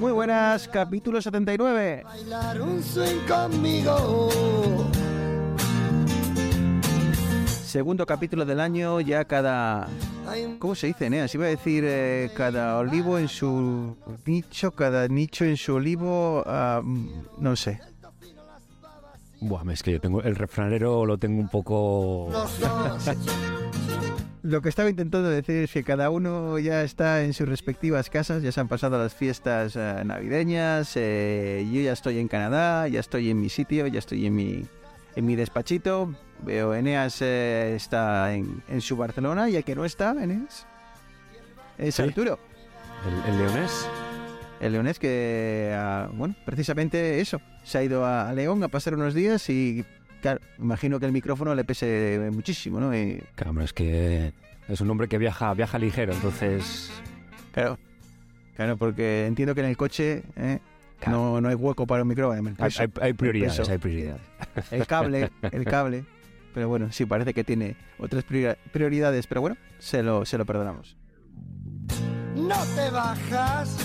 Muy buenas, capítulo 79. bailar un swing conmigo. Segundo capítulo del año, ya cada... ¿Cómo se dice, Neas? Iba a decir eh, cada olivo en su nicho, cada nicho en su olivo, ah, no sé. Buah, es que yo tengo el refranero lo tengo un poco. Lo que estaba intentando decir es que cada uno ya está en sus respectivas casas, ya se han pasado las fiestas eh, navideñas, eh, yo ya estoy en Canadá, ya estoy en mi sitio, ya estoy en mi, en mi despachito, veo Eneas eh, está en, en su Barcelona y el que no está, Eneas, es Sí. Arturo, el, el leonés. el leonés que, ah, bueno, precisamente eso, se ha ido a, a León a pasar unos días y, claro, imagino que el micrófono le pese muchísimo, ¿no? Y, Claro, es que es un hombre que viaja viaja ligero, entonces Claro, claro, porque entiendo que en el coche ¿eh? Claro. no, no hay hueco para un micrófono. El, hay, peso, hay- hay prioridades, hay prioridades. el cable, el cable. Pero bueno, sí, parece que tiene otras priori- prioridades, pero bueno, se lo, se lo perdonamos. No te bajas,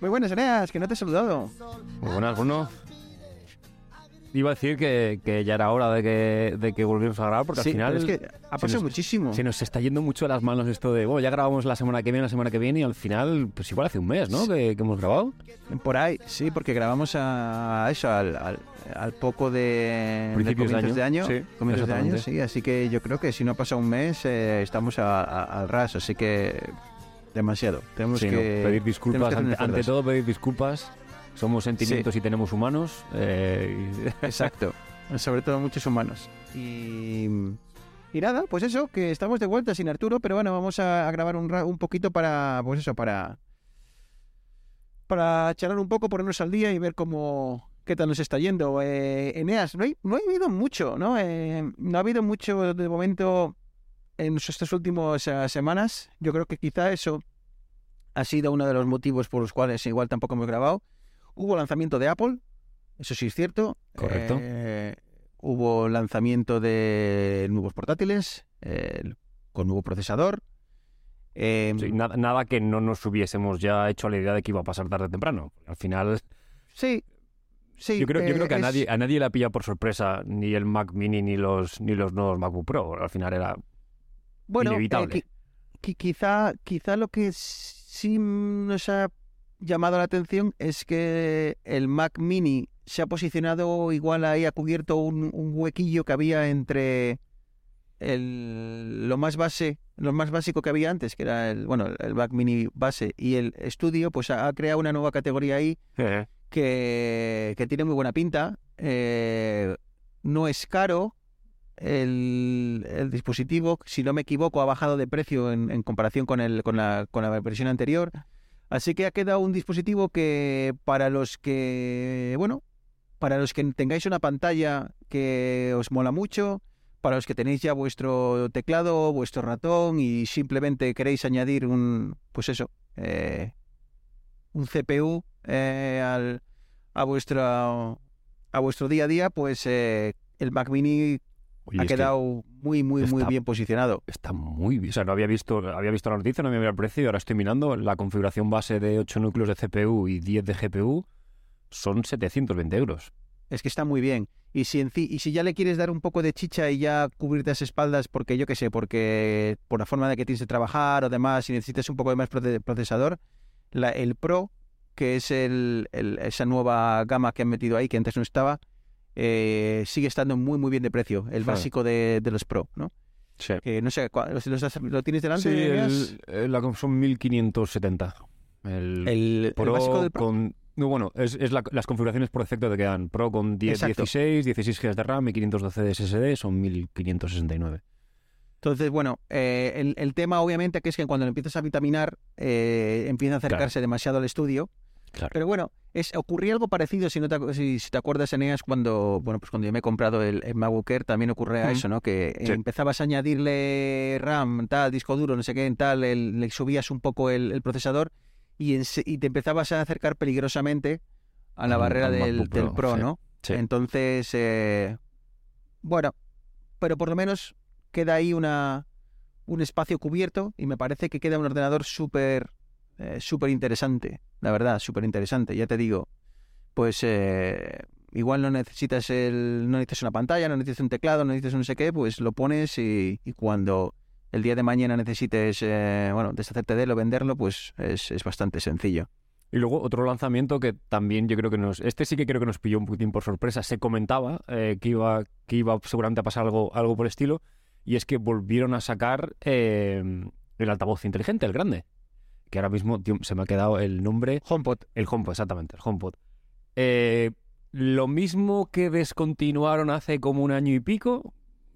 Muy buenas, Eneas, que no te he saludado. Muy buenas, Bruno. Iba a decir que, que ya era hora de que, de que volviéramos a grabar, porque sí, al final es que ha se pasado nos- muchísimo. se nos está yendo mucho de las manos esto de, bueno, ya grabamos la semana que viene, la semana que viene, y al final, pues igual hace un mes, ¿no? Que, que hemos grabado. Por ahí, sí, porque grabamos a, a eso, al, al, al poco de, Principios de comienzos año. Sí, comienzos de año, sí, así que yo creo que si no pasa un mes eh, estamos a- a- al ras, así que demasiado. Tenemos Sí, que ¿no? pedir disculpas, ante, todo pedir disculpas. Somos sentimientos y tenemos humanos. eh, y- Exacto, sobre todo muchos humanos. Y, y nada, pues eso, que estamos de vuelta sin Arturo, pero bueno, vamos a, grabar un, un poquito para, pues eso, para, para charlar un poco, ponernos al día y ver cómo, qué tal nos está yendo. Eh, Eneas, no, hay- no ha habido mucho, ¿no? Eh, no ha habido mucho de momento en estas últimas semanas. Yo creo que quizá eso ha sido uno de los motivos por los cuales igual tampoco hemos grabado. Hubo lanzamiento de Apple, eso sí es cierto. Correcto. Eh, hubo lanzamiento de nuevos portátiles eh, con nuevo procesador. Eh, sí, nada, nada que no nos hubiésemos ya hecho a la idea de que iba a pasar tarde o temprano. Al final, sí, sí. yo creo, yo eh, creo que a es- nadie, a nadie le ha pillado por sorpresa ni el Mac Mini ni los, ni los nuevos MacBook Pro. Al final era bueno, eh, inevitable. qui- quizá, quizá lo que sí nos ha llamado la atención es que el Mac Mini se ha posicionado igual ahí, ha cubierto un, un huequillo que había entre el, lo más base, lo más básico que había antes, que era el, bueno, el Mac Mini base y el estudio, pues ha, ha creado una nueva categoría ahí que, que tiene muy buena pinta. eh, no es caro. El, el dispositivo, si no me equivoco, ha bajado de precio en, en comparación con, el, con, la, con la versión anterior. Así que ha quedado un dispositivo que para los que, bueno, para los que tengáis una pantalla que os mola mucho, para los que tenéis ya vuestro teclado, vuestro ratón y simplemente queréis añadir un, pues eso, eh, un CPU eh, al, a vuestro a vuestro día a día, pues eh, el Mac Mini oye, ha quedado muy muy muy bien posicionado. está muy bien. O sea, no había visto, había visto la noticia, no me había el precio y ahora estoy mirando la configuración base de 8 núcleos de CPU y 10 de GPU. Son 720 euros. Es que está muy bien. Y si, enci- y si ya le quieres dar un poco de chicha y ya cubrirte las espaldas, porque yo qué sé, porque por la forma de que tienes de trabajar o demás, si necesitas un poco de más proce- procesador, la- el Pro, que es el, el- esa nueva gama que han metido ahí, que antes no estaba, eh, sigue estando muy, muy bien de precio. El Ah. básico de, de los Pro, ¿no? Sí. No sé, ¿cuál- ¿los- ¿lo tienes delante? Sí, el- el- la- son 1570. El, el, Pro básico del Pro. con... No, bueno, es, es la- las configuraciones por defecto te quedan Pro con 10, Exacto. 16, 16 GB de RAM y 512 de SSD, son 1569. Entonces, bueno, eh, el, el tema obviamente que es que cuando lo empiezas a vitaminar, eh, empieza a acercarse demasiado al estudio. Claro. Pero bueno, es, ocurría algo parecido, si, no te, si, si te acuerdas, Eneas, cuando, bueno, pues cuando yo me he comprado el, el MacBook Air, también ocurría eso, ¿no? Que Sí. empezabas a añadirle RAM, tal, disco duro, no sé qué, tal, el- le subías un poco el, el procesador y, y te empezabas a acercar peligrosamente a la barrera del, del Pro, Pro, sí. ¿no? Sí. Entonces, eh, bueno, pero por lo menos queda ahí una, un espacio cubierto y me parece que queda un ordenador súper eh, súper interesante, la verdad, súper interesante. Ya te digo, pues eh, igual no necesitas el, no necesitas una pantalla, no necesitas un teclado, no necesitas un no sé qué, pues lo pones y, cuando el día de mañana necesites, eh, bueno, deshacerte de él o venderlo, pues es, es bastante sencillo. Y luego otro lanzamiento que también yo creo que nos... Este sí que creo que nos pilló un poquitín por sorpresa. Se comentaba eh, que, iba, que iba seguramente a pasar algo, algo por el estilo. Y es que volvieron a sacar eh, el altavoz inteligente, el grande. Que ahora mismo tío, se me ha quedado el nombre. HomePod, El HomePod, exactamente, el HomePod. Eh, lo mismo que descontinuaron hace como un año y pico.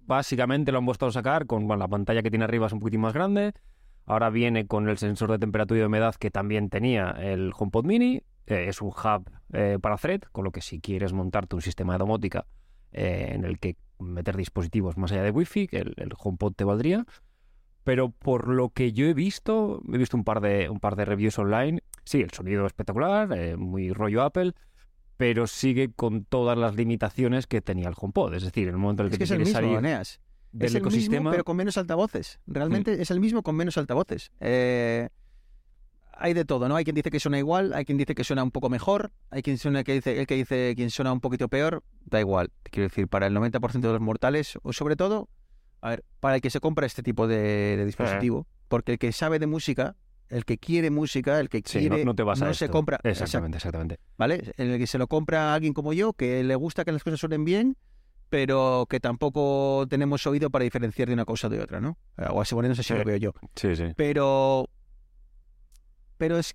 Básicamente lo han vuelto a sacar con bueno, la pantalla que tiene arriba es un poquitín más grande. Ahora viene con el sensor de temperatura y de humedad que también tenía el HomePod Mini. Eh, es un hub eh, para Thread, con lo que si quieres montarte un sistema de domótica eh, en el que meter dispositivos más allá de Wi-Fi, el, el HomePod te valdría. Pero por lo que yo he visto, he visto un par de, un par de reviews online. Sí, el sonido espectacular, eh, muy rollo Apple, pero sigue con todas las limitaciones que tenía el HomePod. Es decir, en el momento en el es que, que te es el mismo, salir Eneas. del es el ecosistema. mismo, pero con menos altavoces. Realmente es el mismo con menos altavoces. Eh, hay de todo, ¿no? Hay quien dice que suena igual, hay quien dice que suena un poco mejor, hay quien suena que dice, el que dice quien suena un poquito peor, da igual. Quiero decir, para el 90% de los mortales, o sobre todo, a ver, para el que se compra este tipo de, de dispositivo, porque el que sabe de música, el que quiere música, el que Sí, quiere, no, no te vas a se esto. compra. Exactamente, exactamente. ¿vale? En el que se lo compra a alguien como yo, que le gusta que las cosas suenen bien, pero que tampoco tenemos oído para diferenciar de una cosa de otra, ¿no? O así, bueno, no sé si Sí. lo veo yo. Sí, sí. Pero, pero es,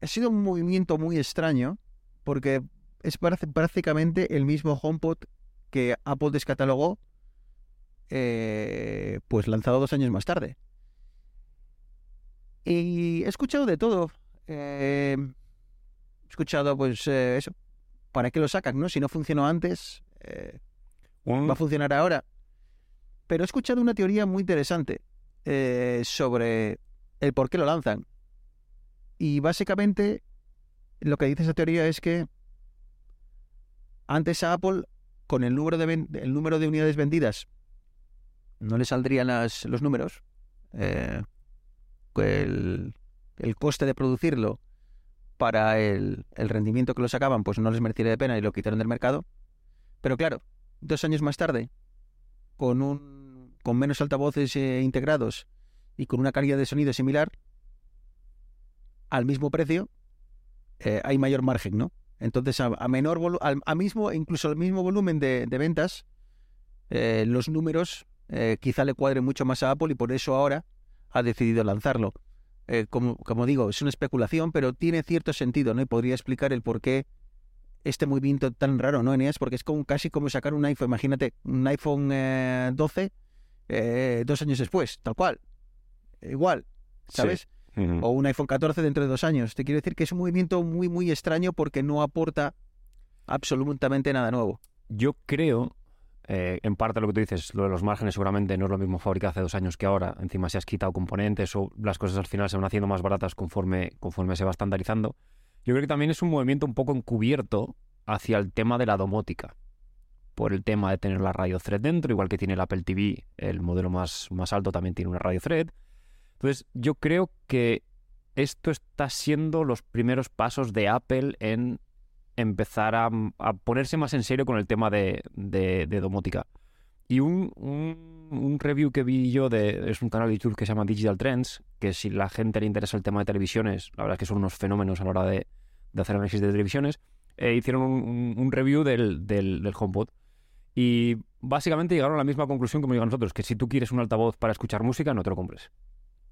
ha sido un movimiento muy extraño, porque es prácticamente el mismo HomePod que Apple descatalogó, eh, pues lanzado dos años más tarde. Y he escuchado de todo. Eh, he escuchado, pues, eh, eso. ¿Para qué lo sacan, no? Si no funcionó antes, va a funcionar ahora. Pero he escuchado una teoría muy interesante sobre el por qué lo lanzan. Y básicamente lo que dice esa teoría es que antes a Apple, con el número de, ven- el número de unidades vendidas, no le saldrían los números. eh, el, el coste de producirlo para el, el rendimiento que lo sacaban, pues no les mereciera de pena y lo quitaron del mercado. Pero claro, dos años más tarde, con un con menos altavoces eh, integrados y con una calidad de sonido similar, al mismo precio, eh, hay mayor margen, ¿no? Entonces, a, a menor al a mismo, incluso al mismo volumen de, de ventas, eh, los números eh, quizá le cuadren mucho más a Apple y por eso ahora ha decidido lanzarlo. Eh, como, como digo, es una especulación, pero tiene cierto sentido, ¿no? Y podría explicar el por qué este movimiento tan raro, ¿no, Eneas? Porque es como, casi como sacar un iPhone, imagínate, un iPhone eh, 12 eh, dos años después, tal cual. Igual, ¿sabes? O un iPhone 14 dentro de dos años. Te quiero decir que es un movimiento muy, muy extraño porque no aporta absolutamente nada nuevo. Yo creo, eh, en parte lo que tú dices, lo de los márgenes seguramente no es lo mismo fabricar hace dos años que ahora. Encima si has quitado componentes o las cosas al final se van haciendo más baratas conforme, conforme se va estandarizando. Yo creo que también es un movimiento un poco encubierto hacia el tema de la domótica. Por el tema de tener la radio thread dentro, igual que tiene el Apple TV, el modelo más, más alto también tiene una radio thread. Entonces, yo creo que esto está siendo los primeros pasos de Apple en empezar a, a ponerse más en serio con el tema de, de- de domótica. Y un, un- review que vi yo de, es un canal de YouTube que se llama Digital Trends, que si la gente le interesa el tema de televisiones, la verdad es que son unos fenómenos a la hora de, de hacer análisis de televisiones, eh, hicieron un, review del, del, del HomePod. Y básicamente llegaron a la misma conclusión que hemos llegado nosotros, que si tú quieres un altavoz para escuchar música, no te lo compres.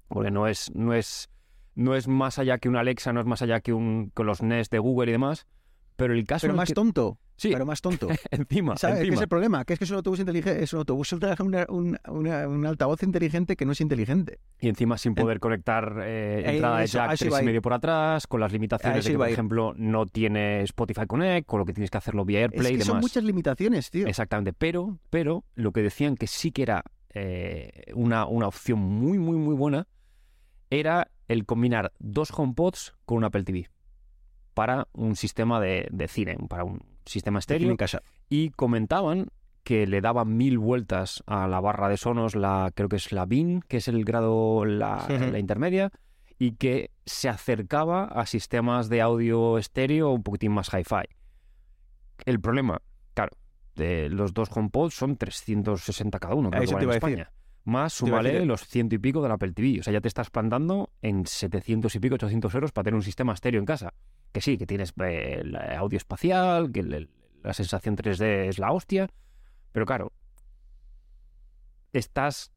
Porque no es, no es, no es más allá que un Alexa, no es más allá que, un, que los Nest de Google y demás. Pero el caso Pero más que- tonto. Sí, pero más tonto. encima, ¿Sabes? ¿Qué encima. es el problema? Que es que es un autobús inteligente, es un autobús una- un, una- un altavoz inteligente que no es inteligente. Y encima sin poder conectar eh, entrada de eso- jack eso tres iba a y ir. medio por atrás, con las limitaciones de que, por ejemplo, no tiene Spotify Connect, con lo que tienes que hacerlo vía Es AirPlay y demás. son muchas limitaciones, tío. Exactamente, pero, pero lo que decían que sí que era eh, una, una opción muy, muy, muy buena era el combinar dos HomePods con un Apple TV para un sistema de, de cine, para un sistema estéreo. en casa. Y comentaban que le daban mil vueltas a la barra de sonos, la creo que es la BIN, que es el grado, la, intermedia, y que se acercaba a sistemas de audio estéreo un poquitín más hi-fi. El problema, claro, de los dos HomePods son 360 cada uno, creo Eso que en iba a decir. Más súmale decir. los ciento y pico del Apple TV. O sea, ya te estás plantando en 700 y pico, 800 euros para tener un sistema estéreo en casa. Que sí, que tienes eh, el audio espacial, que el- el- la sensación 3D es la hostia. Pero claro, estás,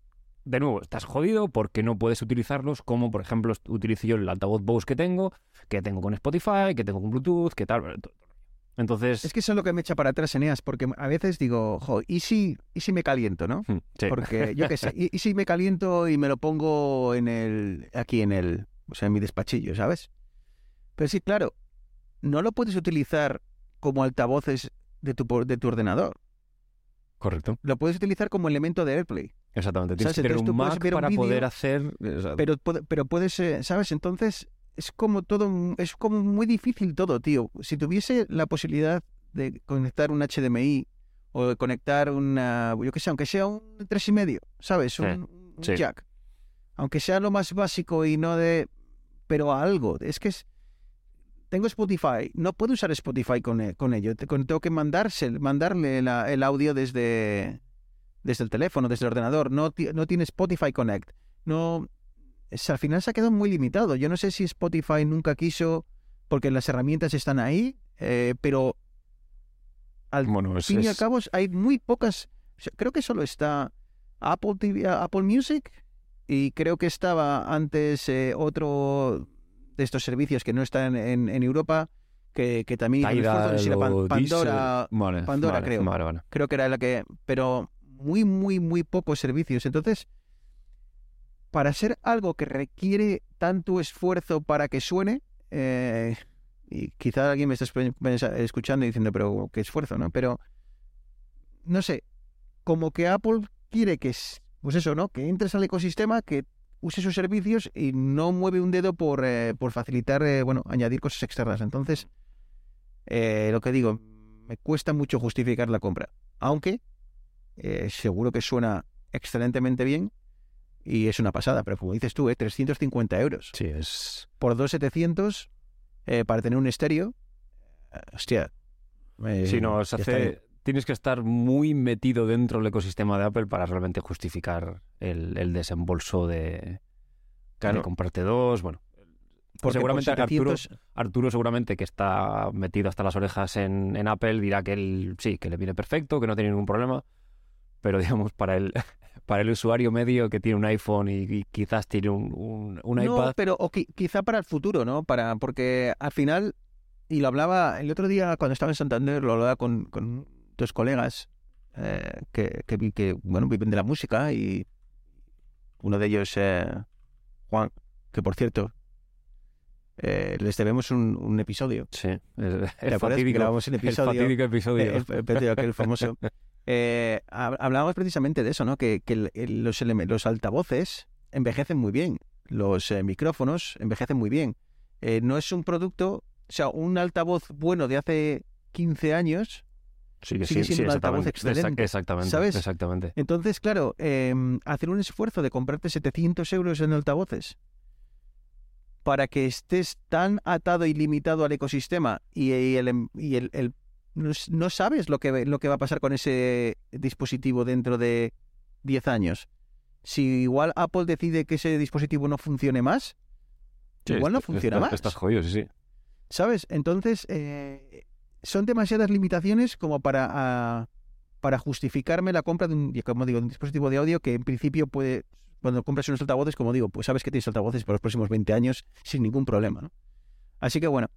de nuevo, estás jodido porque no puedes utilizarlos como, por ejemplo, utilizo yo el altavoz Bose que tengo, que tengo con Spotify, que tengo con Bluetooth, que tal. Entonces, Es que eso es lo que me echa para atrás, Eneas, porque a veces digo, jo, ¿y si, ¿y si me caliento, no? hmm, sí. Porque yo qué sé, ¿y, y si me caliento y me lo pongo en el, aquí en el, o sea, en mi despachillo, ¿sabes? Pero sí, claro, no lo puedes utilizar como altavoces de tu, de tu ordenador. correcto. Lo puedes utilizar como elemento de AirPlay. Exactamente. Tienes ¿Sabes? que tener Entonces un Mac un para poder hacer. Pero, pero puedes, eh, ¿sabes? Entonces es como todo, es como muy difícil todo, tío. Si tuviese la posibilidad de conectar un HDMI o de conectar una, yo qué sé, aunque sea un tres y medio, ¿sabes? Sí, Un, jack. Aunque sea lo más básico y no de, pero algo. Es que es, tengo Spotify, no puedo usar Spotify con, e- con ello. Tengo que mandarse, mandarle la- el audio desde, desde el teléfono, desde el ordenador. No, no tiene Spotify Connect. No, es- al final se ha quedado muy limitado. Yo no sé si Spotify nunca quiso, porque las herramientas están ahí, eh, pero al bueno, es, fin y al cabo hay muy pocas. o sea, creo que solo está Apple TV, Apple Music y creo que estaba antes eh, otro de estos servicios que no están en, en Europa que, que también era Pan- o Pandora. Vale, Pandora, vale, creo. Vale. creo que era la que, pero muy muy muy pocos servicios. Entonces, para ser algo que requiere tanto esfuerzo para que suene, eh, y quizá alguien me está escuchando y diciendo, pero qué esfuerzo, ¿no? Pero, no sé, como que Apple quiere que, es- pues eso, ¿no? Que entres al ecosistema, que use sus servicios y no mueve un dedo por, eh, por facilitar, eh, bueno, añadir cosas externas. Entonces, eh, lo que digo, me cuesta mucho justificar la compra. Aunque eh, seguro que suena excelentemente bien y es una pasada, pero como dices tú, eh, 350 euros Sí, es. por 2,700 eh, para tener un estéreo. eh, Hostia. eh, Sí, no, se hace-. Tienes que estar muy metido dentro del ecosistema de Apple para realmente justificar el, el desembolso de, Claro. de comprarte dos. Bueno, Porque por seguramente Arturo, 700 Arturo seguramente que está metido hasta las orejas en, en Apple dirá que él sí, que le viene perfecto, que no tiene ningún problema, pero digamos para el, para el usuario medio que tiene un iPhone y, y quizás tiene un, un, un no, iPad, pero o qui- quizá para el futuro, ¿no? Para, porque al final, y lo hablaba el otro día cuando estaba en Santander, lo hablaba con, con dos colegas eh, que, que, que, bueno, viven de la música y uno de ellos, eh, Juan, que por cierto, eh, les debemos un, un episodio. sí, el, el ¿Te acuerdas que fatídico, grabamos el el episodio? fatídico episodio. Eh, el, el- el- famoso. Eh, hab- hablábamos precisamente de eso, ¿no? Que, los, altavoces envejecen muy bien. Los eh, micrófonos envejecen muy bien. Eh, no es un producto, o sea, un altavoz bueno de hace 15 años. Sí, que sigue sí, siendo sí, un altavoz exactamente, excelente, Exactamente, ¿sabes? exactamente. Entonces, claro, eh, hacer un esfuerzo de comprarte 700 euros en altavoces para que estés tan atado y limitado al ecosistema y, y el, em- y el- el- no, sabes lo que, lo que va a pasar con ese dispositivo dentro de 10 años. Si igual Apple decide que ese dispositivo no funcione más, Sí, igual no funciona más. Estás jodido, sí, sí. ¿Sabes? Entonces, eh, son demasiadas limitaciones como para, ah, para justificarme la compra de un, como digo, de un dispositivo de audio que en principio puede, cuando compras unos altavoces, como digo, pues sabes que tienes altavoces para los próximos 20 años sin ningún problema, ¿no? Así que bueno,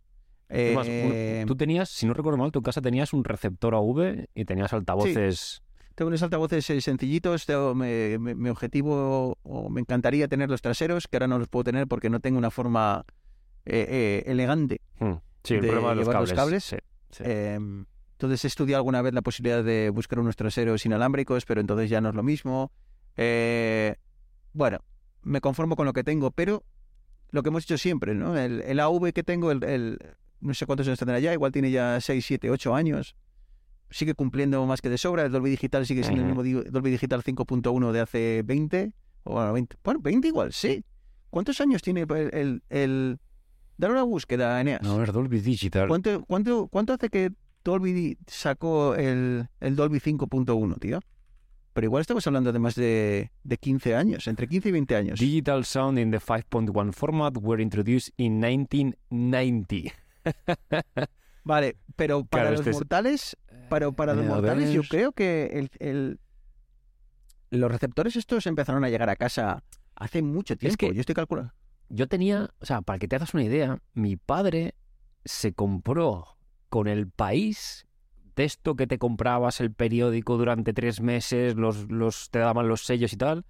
Eh, tú tenías, si no recuerdo mal, tu casa tenías un receptor AV y tenías altavoces. Tengo unos altavoces eh, sencillitos. tengo- me- me- mi objetivo, o me encantaría tener los traseros, que ahora no los puedo tener porque no tengo una forma eh, eh, elegante. Hmm, Sí, el de problema de los llevar los cables. cables. sí, sí. Eh, entonces he estudiado alguna vez la posibilidad de buscar unos traseros inalámbricos, pero entonces ya no es lo mismo. Eh, bueno, me conformo con lo que tengo, pero lo que hemos dicho siempre, ¿no? El, el AV que tengo, el, el- no sé cuántos años tendrá ya, igual tiene ya 6, 7, 8 años. Sigue cumpliendo más que de sobra. El Dolby Digital sigue siendo Ujú. el mismo Dolby Digital 5.1 de hace 20. O bueno, 20. Bueno, 20 igual, sí. ¿Cuántos años tiene el... el, el... Dar una búsqueda, Eneas. No, a ver, Dolby Digital. ¿Cuánto, cuánto, ¿Cuánto hace que Dolby sacó el, el Dolby 5.1, tío? Pero igual estamos hablando de más de, de 15 años, entre 15 y 20 años. Digital sound in the 5.1 format were introduced in 1990. Vale, pero para Claro, los este es- mortales, para, para los Eh, mortales yo creo que el, el- los receptores estos empezaron a llegar a casa hace mucho tiempo. que- Yo estoy calculando. Yo tenía, o sea, para que te hagas una idea, mi padre se compró con el país de esto que te comprabas el periódico durante tres meses, los, los, te daban los sellos y tal,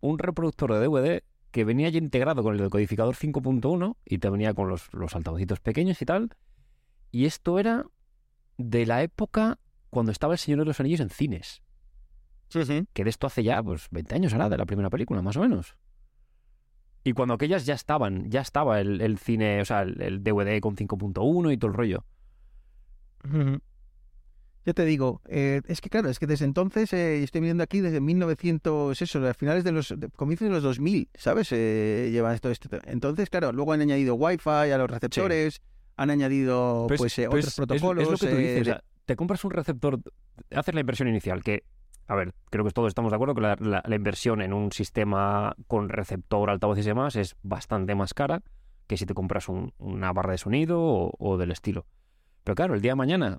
un reproductor de DVD que venía ya integrado con el decodificador 5.1 y te venía con los, los altavocitos pequeños y tal. Y esto era de la época cuando estaba El Señor de los Anillos en cines. Sí, sí. que de esto hace ya pues 20 años ahora, de la primera película, más o menos. Y cuando aquellas ya estaban, ya estaba el, el cine, o sea, el, el DVD con 5.1 y todo el rollo. Ya te digo, eh, es que claro, es que desde entonces, eh, estoy viendo aquí desde 1900, eso, a finales de los, de- comienzos de los 2000, ¿sabes? Eh, lleva esto, esto. Entonces, claro, luego han añadido Wi-Fi a los receptores, han añadido Pues- pues, eh, pues otros es- protocolos. Es, lo que tú dices, o de- sea, te compras un receptor, haces la inversión inicial, que, a ver, creo que todos estamos de acuerdo que la, la- la inversión en un sistema con receptor, altavoces y demás es bastante más cara que si te compras un- una barra de sonido o, o del estilo. Pero claro, el día de mañana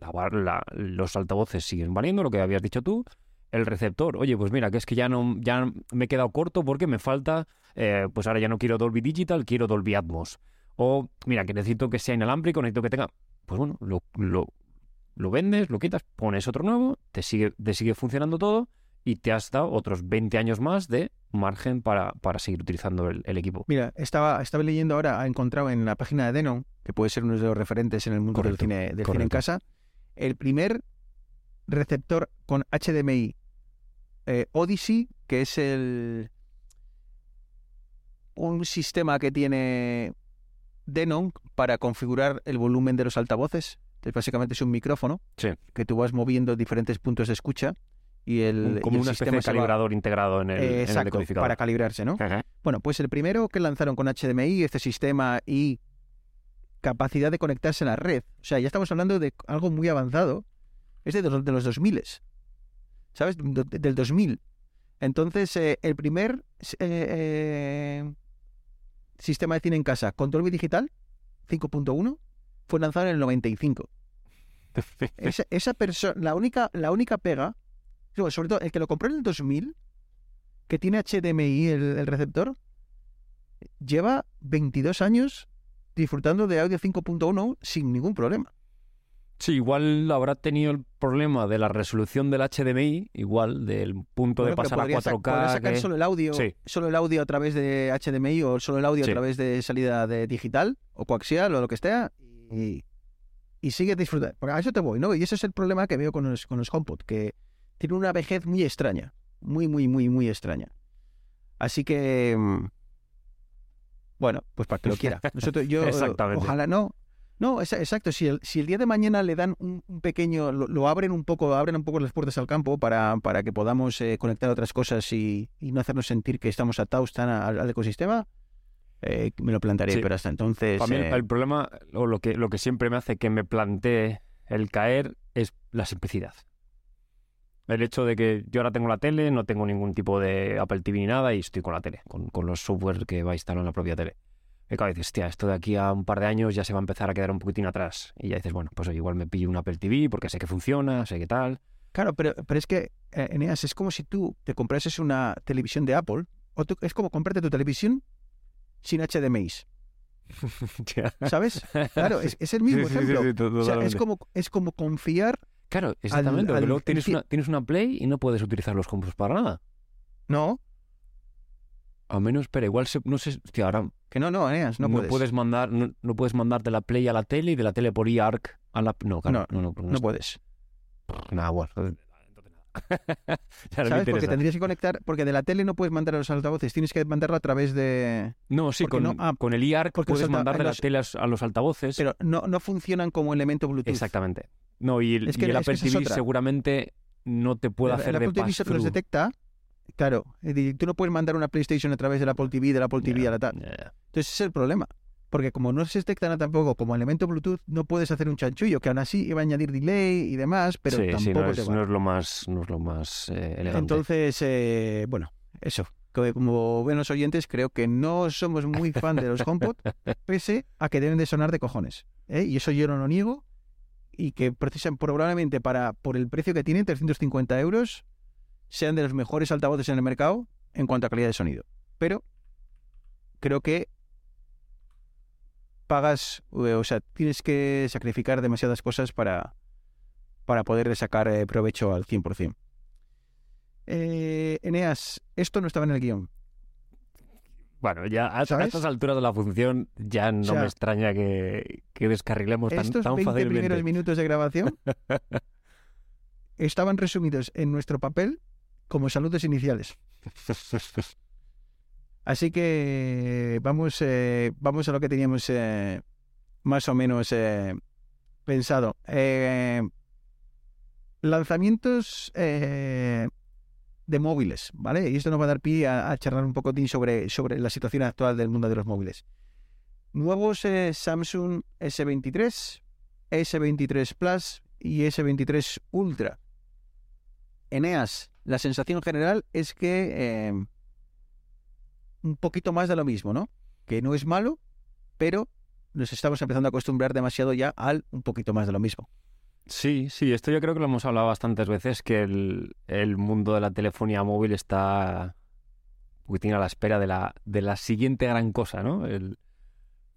la los altavoces siguen valiendo, lo que habías dicho tú. El receptor, oye, pues mira, que es que ya no ya me he quedado corto porque me falta, eh, pues ahora ya no quiero Dolby Digital, quiero Dolby Atmos. O mira, que necesito que sea inalámbrico, necesito que tenga. Pues bueno, lo, lo, lo vendes, lo quitas, pones otro nuevo, te sigue, te sigue funcionando todo y te has dado otros 20 años más de margen para, para seguir utilizando el, el equipo. Mira, estaba, estaba leyendo ahora, ha encontrado en la página de Denon, que puede ser uno de los referentes en el mundo Correcto, del, cine, del cine en casa, el primer receptor con HDMI eh, Odyssey, que es el un sistema que tiene Denon para configurar el volumen de los altavoces. Entonces, básicamente es un micrófono Sí. que tú vas moviendo diferentes puntos de escucha y el, Un- y como el una especie sistema de va- calibrador integrado en el, Eh, en el exacto, decodificador. para calibrarse, ¿no? Ajá. Bueno, pues el primero que lanzaron con HDMI, este sistema y capacidad de conectarse a la red, o sea, ya estamos hablando de algo muy avanzado, es de, los- de los 2000, ¿sabes? De- de- del 2000. Entonces, eh, el primer eh, eh, sistema de cine en casa con Dolby Digital 5.1 fue lanzado en el 95. Esa, esa persona, la única, la única pega, sobre sobre todo el que lo compró en el 2000, que tiene HDMI el, el receptor, lleva 22 años disfrutando de audio 5.1 sin ningún problema. Sí, igual habrá tenido el problema de la resolución del HDMI, igual del punto de Bueno, pasar a podría sa- 4K. podría sacar que- solo el audio, Sí. solo el audio a través de HDMI o solo el audio Sí. a través de salida de digital o coaxial o lo que sea y, y sigue disfrutando. Porque a eso te voy, ¿no? Y ese es el problema que veo con los, con los HomePod, que tiene una vejez muy extraña, muy, muy, muy, muy extraña. Así que, mm, bueno, pues para que lo quiera. Nosotros, yo, Exactamente. ojalá no. No, es- exacto. Si el, si el día de mañana le dan un, un pequeño, lo, lo abren un poco, abren un poco las puertas al campo para, para que podamos eh, conectar otras cosas y, y no hacernos sentir que estamos atados tan a- al, al ecosistema, eh, me lo plantaré. Sí. Pero hasta entonces. Para mí el, eh, el problema, o lo que, lo que siempre me hace que me plantee el caer, es la simplicidad. El hecho de que yo ahora tengo la tele, no tengo ningún tipo de Apple TV ni nada y estoy con la tele, con, con los software que va a instalar en la propia tele. Y claro, dices, hostia, esto de aquí a un par de años ya se va a empezar a quedar un poquitín atrás. Y ya dices, bueno, pues igual me pillo un Apple TV porque sé que funciona, sé que tal. Claro, pero, pero es que, eh, Eneas, es como si tú te comprases una televisión de Apple, o tú- es como comprarte tu televisión sin HDMI. ¿sabes? Claro, es, es el mismo Sí, sí, sí, ejemplo. sí, to- O sea, es como, es como confiar. Claro, exactamente. porque al- luego tienes una, tienes una Play y no puedes utilizar los HomePods para nada. No, A menos, espera, igual se, no sé, hostia, ahora que no, no, Eneas, no, puedes. mandar, no, no puedes mandar de la Play a la tele y de la tele por eARC a la, no, claro, no, no, No es- puedes. nada, bueno. Ya no me ¿Sabes? Porque tendrías que conectar, porque de la tele no puedes mandar a los altavoces, tienes que mandarlo a través de... No, sí, con, no- ah, con el los puedes alta- mandar de los- la tele a- los altavoces. Pero no, no funcionan como elemento Bluetooth. Exactamente. No, y el, Es que- y el es que Apple TV seguramente no te puede hacer el de Apple TV se los detecta. Claro, tú no puedes mandar una PlayStation a través del Apple TV, del Apple TV Ya, a la tal. ya. Entonces ese es el problema. Porque como no se detecta nada tampoco como elemento Bluetooth, no puedes hacer un chanchullo, que aún así iba a añadir delay y demás, pero sí, tampoco sí, no te es, va. no es lo más, no es lo más eh, elegante. Entonces, eh, bueno, eso. Como ven los oyentes, creo que no somos muy fan de los HomePod, pese a que deben de sonar de cojones. ¿eh? Y eso yo no lo niego. Y que precisan probablemente para por el precio que tienen, 350 euros, sean de los mejores altavoces en el mercado en cuanto a calidad de sonido. Pero creo que pagas, eh, o sea, tienes que sacrificar demasiadas cosas para, para poder sacar eh, provecho al 100%. Eh, Eneas, esto no estaba en el guion. Bueno, ya a, estas alturas de la función ya no O sea, me extraña que, que descarrilemos tan, Estos tan 20 fácilmente. primeros minutos de grabación estaban resumidos en nuestro papel como saludos iniciales. Así que vamos, eh, vamos a lo que teníamos eh, más o menos eh, pensado. Lanzamientos de móviles, ¿vale? Y esto nos va a dar pie a, charlar un poco sobre, sobre la situación actual del mundo de los móviles. Nuevos Samsung S23, S23 Plus y S23 Ultra. Eneas, la sensación general es que un poquito más de lo mismo, ¿no? Que no es malo, pero nos estamos empezando a acostumbrar demasiado ya al un poquito más de lo mismo. Sí, sí, esto yo creo que lo hemos hablado bastantes veces, que el, mundo de la telefonía móvil está un poquitín a la espera de la, de la siguiente gran cosa, ¿no? El,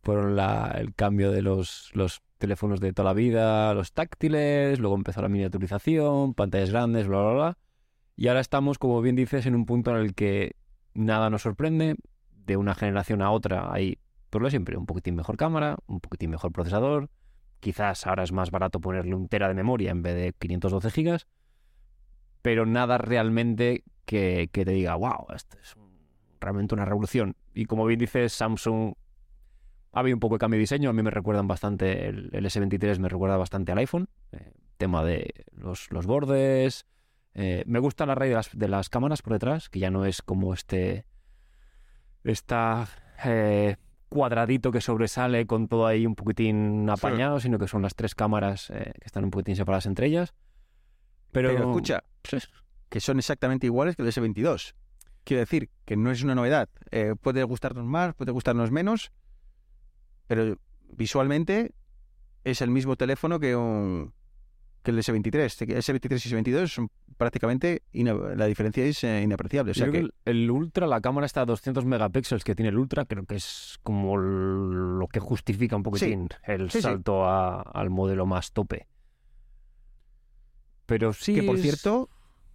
el cambio de los, los teléfonos de toda la vida, los táctiles, luego empezó la miniaturización, pantallas grandes, bla, bla, bla. Y ahora estamos, como bien dices, en un punto en el que nada nos sorprende, de una generación a otra hay, por lo siempre, un poquitín mejor cámara, un poquitín mejor procesador, Quizás ahora es más barato ponerle un tera de memoria en vez de 512 gigas, pero nada realmente que, que te diga, wow, esto es realmente una revolución. Y como bien dices, Samsung ha habido un poco de cambio de diseño. A mí me recuerdan bastante, el, el S23 me recuerda bastante al iPhone. eh, tema de los, los bordes. Eh, me gusta la raíz de las, de las cámaras por detrás, que ya no es como este. Esta. eh, cuadradito que sobresale con todo ahí un poquitín apañado, sino que son las tres cámaras eh, que están un poquitín separadas entre ellas. Pero, Pero escucha, que son exactamente iguales que el S22. Quiero decir que no es una novedad. Eh, puede gustarnos más, puede gustarnos menos, pero visualmente es el mismo teléfono que, un, que el S23. El S23 y S22 son prácticamente, la diferencia es eh, inapreciable. O sea creo que, el, Ultra, la cámara está a 200 megapíxeles que tiene el Ultra, creo que es como lo que justifica un poquitín el Sí, sí. salto a- al modelo más tope. Pero sí. que por es- cierto,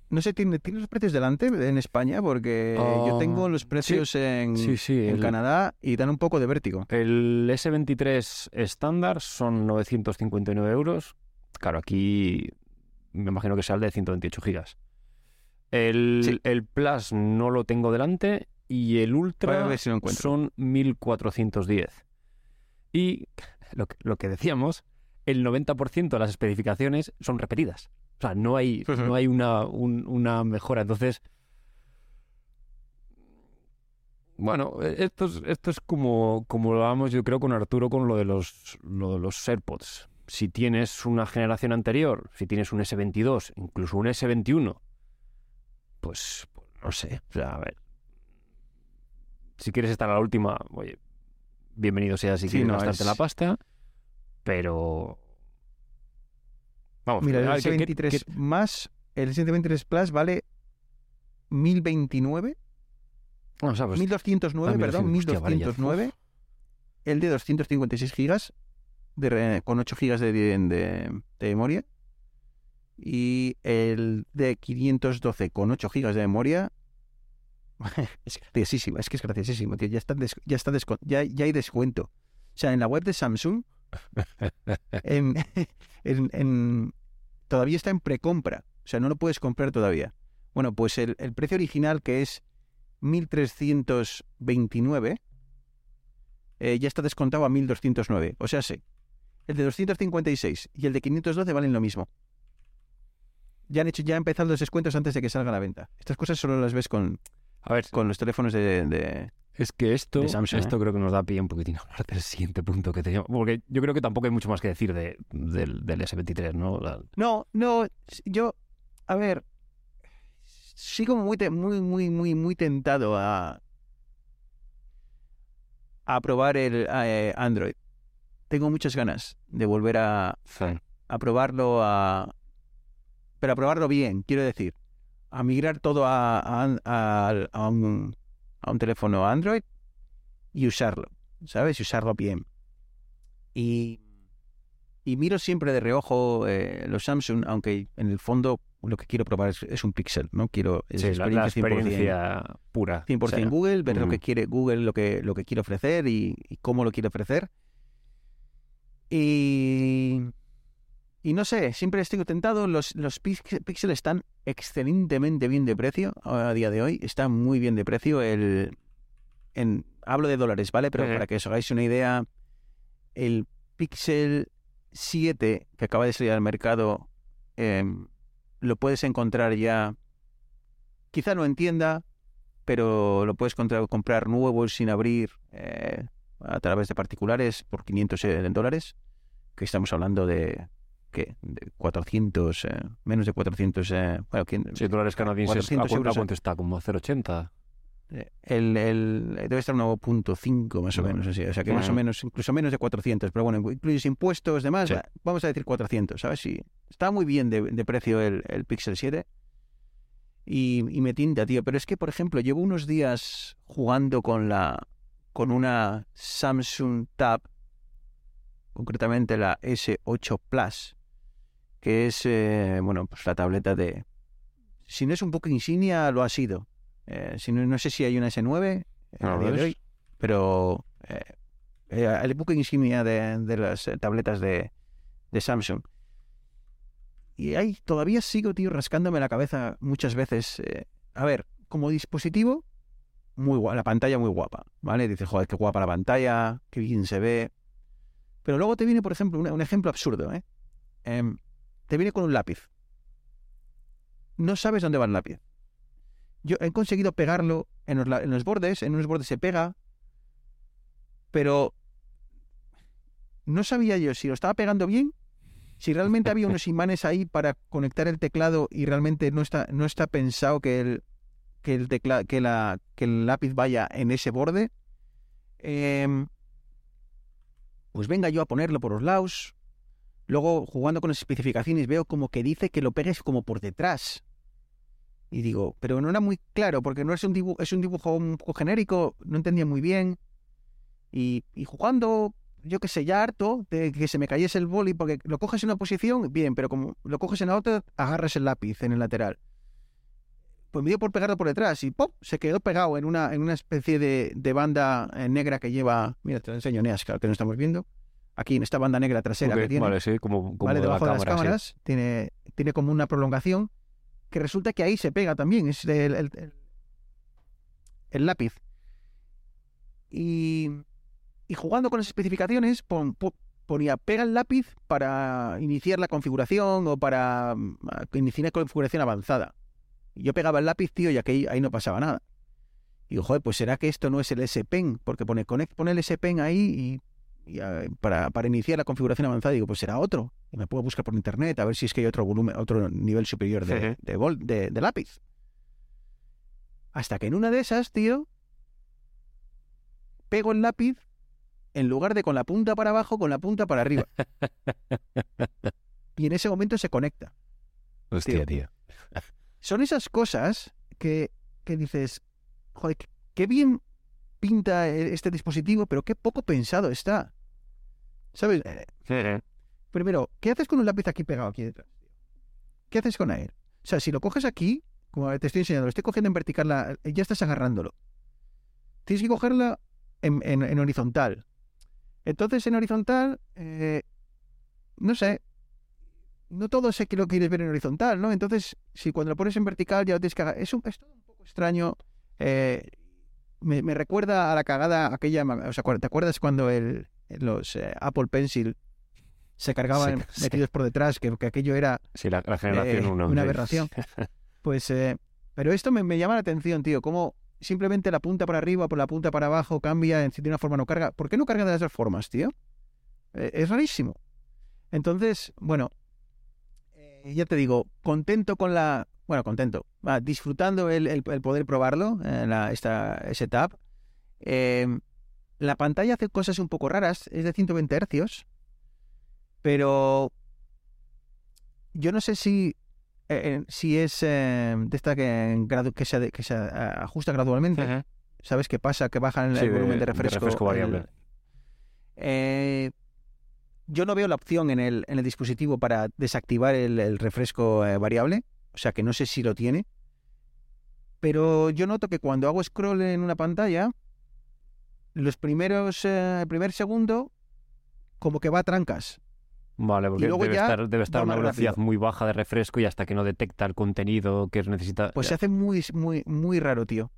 no sé, ¿tiene, ¿tiene los precios delante en España? Porque yo Ah, tengo los precios en, Sí, sí. en el- Canadá y dan un poco de vértigo. El S23 estándar son 959 euros. Claro, aquí me imagino que sea el de 128 gigas. El, Sí. el Plus no lo tengo delante y el Ultra ver si lo son 1410. Y lo que, lo que decíamos, el 90% de las especificaciones son repetidas. O sea, no hay, no hay una, un- una mejora. Entonces, bueno, esto es, esto es como, como lo hablamos yo creo con Arturo con lo de los, lo de los AirPods. Si tienes una generación anterior, si tienes un S22, incluso un S21, pues, pues, no sé. O sea, a ver. Si quieres estar a la última, oye, bienvenido sea si Sí, quieres no, gastarte es- la pasta, pero... Vamos, Mira, el a ver, ¿qué- qué- S23 qué- más, el S23 Plus vale 1029, o sea, pues, 1209, ah, perdón, 1200, hostia, vale, ya. 1209. el de 256 gigas de con 8 gigas de, de- memoria y el de 512 con 8 gigas de memoria es graciosísimo, es que es graciosísimo, tío. Ya está, des- ya, está ya, ya hay descuento. O sea, en la web de Samsung en- en- en- todavía está en precompra. O sea, no lo puedes comprar todavía. Bueno, pues el, el precio original, que es 1.329, eh, ya está descontado a 1.209. O sea, sí. El de 256 y el de 512 valen lo mismo. Ya han hecho, ya han empezado los descuentos antes de que salga a la venta. Estas cosas solo las ves con, A ver, con los teléfonos de, de- es que esto, Samsung, esto creo que nos da pie un poquitín a hablar del siguiente punto que teníamos. Porque yo creo que tampoco hay mucho más que decir de, del, del S23, ¿no? La- No, no, yo, a ver, sigo muy, te- muy, muy, muy, muy tentado a, a probar el eh, Android. Tengo muchas ganas de volver a, a probarlo, a, pero a probarlo bien, quiero decir, a migrar todo a, a, a- a un, teléfono Android y usarlo, ¿sabes? Y usarlo bien. Y, y miro siempre de reojo eh, los Samsung, aunque en el fondo lo que quiero probar es, es un Pixel, ¿no? Quiero es Sí, la, la 100%. experiencia pura. 100% O sea, Google, ver lo ujú. que quiere Google, lo que, lo que quiere ofrecer y, y cómo lo quiere ofrecer. Y, y no sé, siempre estoy tentado. Los, los Pix- Pixel están excelentemente bien de precio a día de hoy. Están muy bien de precio. El, en, hablo de dólares, ¿vale? Pero para que os hagáis una idea, el Pixel 7 que acaba de salir al mercado em, lo puedes encontrar ya, quizá no entienda, pero lo puedes contra- comprar nuevo sin abrir eh, a través de particulares por 500 eh, dólares, que estamos hablando de, ¿qué? de 400, eh, menos de 400, eh, bueno, ¿quién- Sí, dólares canadienses. ¿A 400 cu- a euros, cuánto está? ¿Como 0,80? eh, el, el- debe estar 1.5 más o No. menos, así, o sea que más o menos, incluso menos de 400, pero bueno, incluyes impuestos, demás, Sí. vamos a decir 400, ¿sabes? Sí, está muy bien de, de precio el, el Pixel 7 y, y me tinta, tío, pero es que, por ejemplo, llevo unos días jugando con la con una Samsung Tab, concretamente la S8 Plus, que es, eh, bueno, pues la tableta de... Si no es un poco insignia, lo ha sido. Eh, si no, no sé si hay una S9 eh, a día de hoy, pero el buque insignia de, de las tabletas de, de Samsung. Y ahí todavía sigo, tío, rascándome la cabeza muchas veces. eh, a ver, como dispositivo, muy guapa, la pantalla muy guapa, ¿vale? Dices, joder, qué guapa la pantalla, qué bien se ve. Pero luego te viene, por ejemplo, un, un ejemplo absurdo, ¿eh? Em, te viene con un lápiz. No sabes dónde va el lápiz. Yo he conseguido pegarlo en los, en los bordes, en unos bordes se pega, pero no sabía yo si lo estaba pegando bien, si realmente había unos imanes ahí para conectar el teclado y realmente no está, no está pensado que el, que el, tecla, que la, que el lápiz vaya en ese borde. Em, pues venga yo a ponerlo por los lados. Luego, jugando con las especificaciones, veo como que dice que lo pegues como por detrás. Y digo, pero no era muy claro, porque no es un dibujo, es un dibujo un poco genérico, no entendía muy bien. Y, y jugando, yo qué sé, ya harto de que se me cayese el boli, porque lo coges en una posición, bien, pero como lo coges en la otra, agarras el lápiz en el lateral. Pues me dio por pegarlo por detrás y ¡pop! Se quedó pegado en una, en una especie de, de banda eh, negra que lleva. Mira, te lo enseño, Neas, claro que no estamos viendo. Aquí en esta banda negra trasera que tiene. Vale, sí, como, como ¿vale? de la Debajo de las sí. cámaras tiene, tiene como una prolongación que resulta que ahí se pega también, es el, el- el- el lápiz. Y, y jugando con las especificaciones, pon- po- ponía pega el lápiz para iniciar la configuración o para mm, iniciar la configuración avanzada. Yo pegaba el lápiz, tío, y aquí, ahí no pasaba nada. Y digo, joder, pues será que esto no es el S Pen, porque pone, connect, pone el S Pen ahí y, y, ah, para, para iniciar la configuración avanzada, digo, pues será otro. Y me puedo buscar por internet a ver si es que hay otro volumen, otro nivel superior de, de, vol- de- de lápiz. Hasta que en una de esas, tío, pego el lápiz en lugar de con la punta para abajo, con la punta para arriba. y en ese momento se conecta. Hostia, Tío. tío. Son esas cosas que, que dices, joder, qué- bien pinta e- este dispositivo, pero qué poco pensado está. ¿Sabes? Eh, Primero, ¿qué haces con un lápiz aquí pegado aquí detrás? ¿Qué haces con él? O sea, si lo coges aquí, como te estoy enseñando, lo estoy cogiendo en vertical, la- ya estás agarrándolo. Tienes que cogerla en, en- en horizontal. Entonces, en horizontal, eh, no sé, no todo sé que lo quieres ver en horizontal, ¿no? Entonces, si cuando lo pones en vertical ya lo tienes que agarrar. Es, un- es todo un poco extraño. eh, me, me recuerda a la cagada aquella. O sea, ¿te acuerdas cuando el, los eh, Apple Pencil se cargaban Sí, sí. metidos por detrás? Que, que aquello era Sí, la, la generación Eh, 1. una aberración. Pues, eh, pero esto me, me llama la atención, tío. Cómo simplemente la punta para arriba, por la punta para abajo, cambia, en- de una forma no carga. ¿Por qué no carga de las dos formas, tío? Es rarísimo. Entonces, bueno, ya te digo, contento con la. Bueno, contento. Va, disfrutando el, el- el poder probarlo, eh, la, esta, ese tab. Eh, la pantalla hace cosas un poco raras, es de 120 hercios, pero yo no sé si eh, eh, si es eh, de esta que, que, se, que se eh, ajusta gradualmente. ¿Sabes qué pasa? Que bajan el, Sí, el volumen de de refresco. variable. el- Eh, yo no veo la opción en el, en el dispositivo para desactivar el, el refresco eh, variable. O sea que no sé si lo tiene. Pero yo noto que cuando hago scroll en una pantalla, los primeros, eh, el primer segundo, como que va a trancas. Vale, porque debe estar, debe estar a una velocidad rápido. muy baja de refresco y hasta que no detecta el contenido que necesita. Pues se hace muy, muy, muy raro, tío.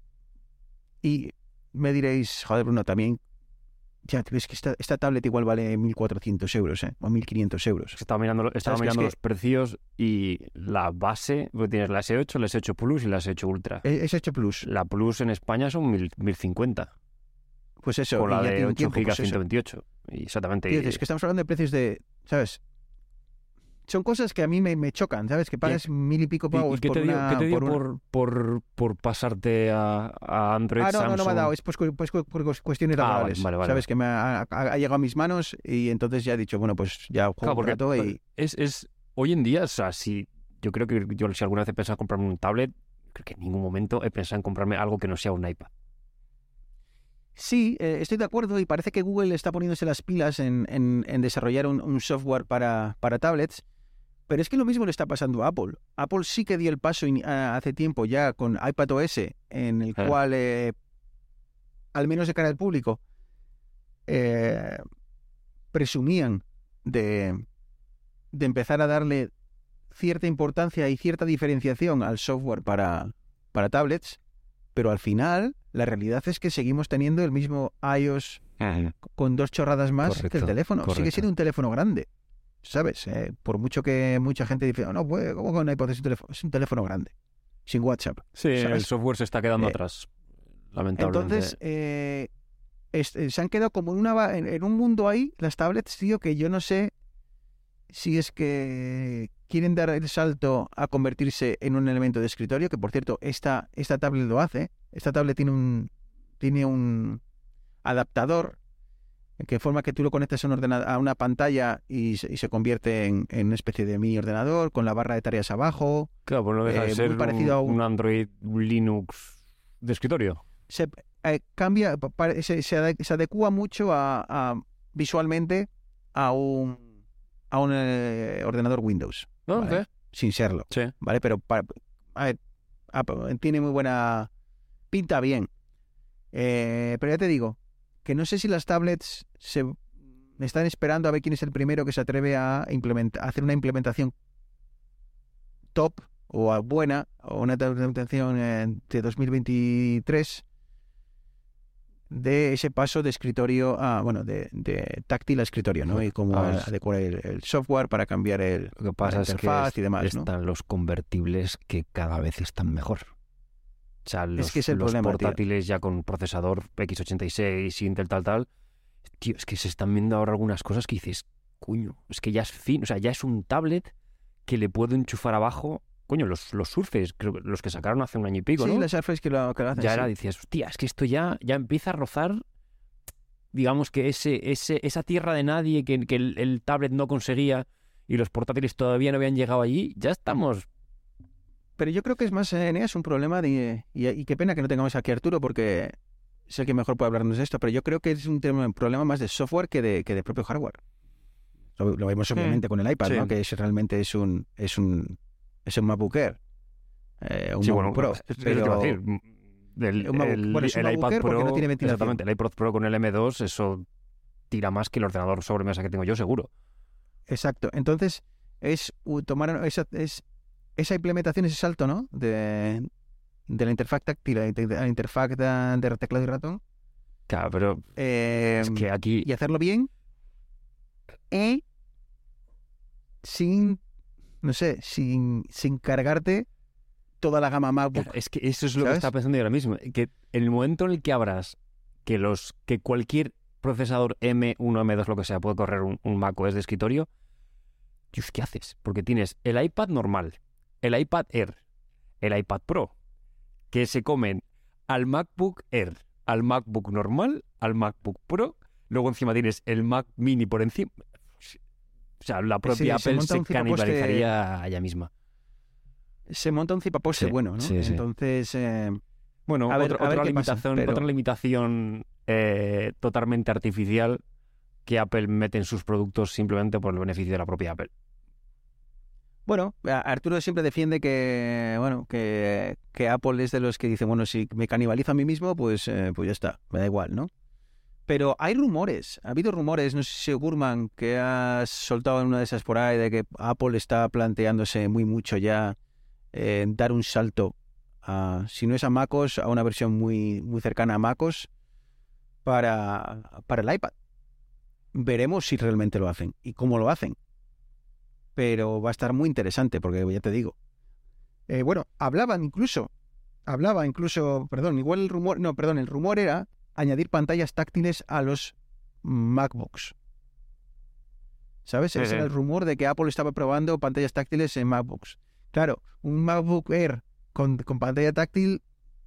Y me diréis, joder, Bruno, también. Ya, es que esta, esta tablet igual vale 1.400 euros, ¿eh? O 1.500 euros. Estaba mirando, estaba mirando que- los precios y la base, porque tienes la S8, la S8 Plus y la S8 Ultra. Es es 8 Plus. La Plus en España son mil- 1050, Pues eso, con y la de tiene un 8 tiempo, GB pues eso. 128. Y exactamente. Tío, es que estamos hablando de precios de, ¿sabes? Son cosas que a mí me, me chocan, ¿sabes? Que pagas mil y pico ¿Y- pavos ¿Y qué por te dio, una... qué te dio por una- por, por, por pasarte a, a Android Ah, no, no, no me ha dado, es pues, pues por cuestiones Ah, laborales. vale, vale, ¿Sabes? vale. Que me ha, llegado a mis manos y entonces ya he dicho, bueno, pues ya juego Claro, un rato y... es, es hoy en día, o sea, si yo creo que yo si alguna vez he pensado en comprarme un tablet, creo que en ningún momento he pensado en comprarme algo que no sea un iPad. Sí, eh, estoy de acuerdo y parece que Google está poniéndose las pilas en, en- en desarrollar un, un software para, para tablets, pero es que lo mismo le está pasando a Apple. Apple sí que dio el paso in- a- hace tiempo ya con iPadOS, en el cual, eh, al menos de cara al público, eh, presumían de, de empezar a darle cierta importancia y cierta diferenciación al software para, para tablets, pero al final la realidad es que seguimos teniendo el mismo iOS con dos chorradas más que el Correcto, teléfono. Sigue siendo un teléfono grande, ¿sabes? Eh, por mucho que mucha gente dice, "Oh, no, pues, ¿cómo con iPod es un teléfono? Es un teléfono grande, sin WhatsApp. Sí, ¿sabes? el software se está quedando Eh, atrás, lamentablemente. Entonces, eh, es- eh, se han quedado como en, una, va- en, en un mundo ahí, las tablets, tío, que yo no sé si es que quieren dar el salto a convertirse en un elemento de escritorio, que por cierto, esta, esta tablet lo hace. Esta tablet tiene un, tiene un adaptador que forma que tú lo conectas a, un ordena- a una pantalla y se, y se convierte en, en una especie de mini ordenador con la barra de tareas abajo. claro, pues no deja eh, de muy ser parecido un, a un- un Android Linux de escritorio. se eh, cambia, se, se ade- se adecua mucho a, a- visualmente a un, a un eh, ordenador Windows, ¿No? Vale. ¿Qué? sin serlo, Sí. ¿vale? Pero para- a ver, ah, pa- tiene muy buena pinta bien. Eh, pero ya te digo, que no sé si las tablets se están esperando a ver quién es el primero que se atreve a, implementar, a hacer una implementación top o a buena o una implementación eh, de 2023 de ese paso de escritorio a, bueno, de, de táctil a escritorio, ¿no? Y cómo adecuar el, el software para cambiar el, Lo que pasa la es que interfaz es- y demás, ¿no? están los convertibles que cada vez están mejor. O sea, los, que es el los problema, tío. portátiles ya con procesador x86, Intel, tal, tal. Tío, es que se están viendo ahora algunas cosas que dices, coño, es que ya es fin, o sea, ya es un tablet que le puedo enchufar abajo. Coño, los, los creo los que sacaron hace un año y pico, sí, ¿no? las Surface que lo, que lo hacen, ya sí. era, decías, hostia, es que esto ya, ya empieza a rozar, digamos que ese, ese, esa tierra de nadie que, que el, el tablet no conseguía y los portátiles todavía no habían llegado allí, ya estamos. Pero yo creo que es más, Eneas, un problema de... Y, y qué pena que no tengamos aquí a Arturo, porque es el que mejor puede hablarnos de esto, pero yo creo que es un tema- un problema más de software que de, que de propio hardware. Lo, lo vemos obviamente con el iPad, sí. ¿no? que es, realmente es un, es un, es un MacBook Air. eh, un Sí, MacBook bueno, Pro. es- es pero- decir. El, Un MacBook- el- bueno, es un el MacBook iPad Pro, no tiene exactamente, el iPad Pro con el M2, eso tira más que el ordenador sobremesa que tengo yo, seguro. Exacto. Entonces, es tomar esa, es, esa implementación, ese salto, ¿no? De, de la interfaz táctil a la interfaz de, teclado y ratón. Claro, pero eh, es que aquí y hacerlo bien y sin, no sé, sin, sin cargarte toda la gama MacBook. Claro, es que eso es lo ¿sabes? que estaba pensando yo ahora mismo. Que en el momento en el que abras que los que cualquier procesador M1, M2, lo que sea, puede correr un, un Mac OS de escritorio, Dios, ¿qué haces? Porque tienes el iPad normal, el iPad Air, el iPad Pro, que se comen al MacBook Air, al MacBook normal, al MacBook Pro, luego encima tienes el Mac Mini por encima. O sea, la propia Apple se, canibalizaría a ella misma. Se monta un cipaposte Sí, bueno, ¿no? sí. Entonces, eh, Bueno, A ver- otro- a ver otra, pasa, limitación, pero- otra limitación eh, totalmente artificial que Apple mete en sus productos simplemente por el beneficio de la propia Apple. Bueno, Arturo siempre defiende que, bueno, que, que Apple es de los que dice, bueno, si me canibalizo a mí mismo, pues, eh, pues ya está, me da igual, ¿no? Pero hay rumores, ha habido rumores, no sé si Gurman, que has soltado en una de esas por ahí, de que Apple está planteándose muy mucho ya eh, dar un salto, a, si no es a MacOS, a una versión muy, muy cercana a MacOS para, para el iPad. Veremos si realmente lo hacen y cómo lo hacen pero va a estar muy interesante porque ya te digo. Eh, bueno, hablaban incluso, hablaba incluso, perdón, igual el rumor, no, perdón, el rumor era añadir pantallas táctiles a los MacBooks. ¿Sabes? Ese era el rumor de que Apple estaba probando pantallas táctiles en MacBooks. Claro, un MacBook Air con, con pantalla táctil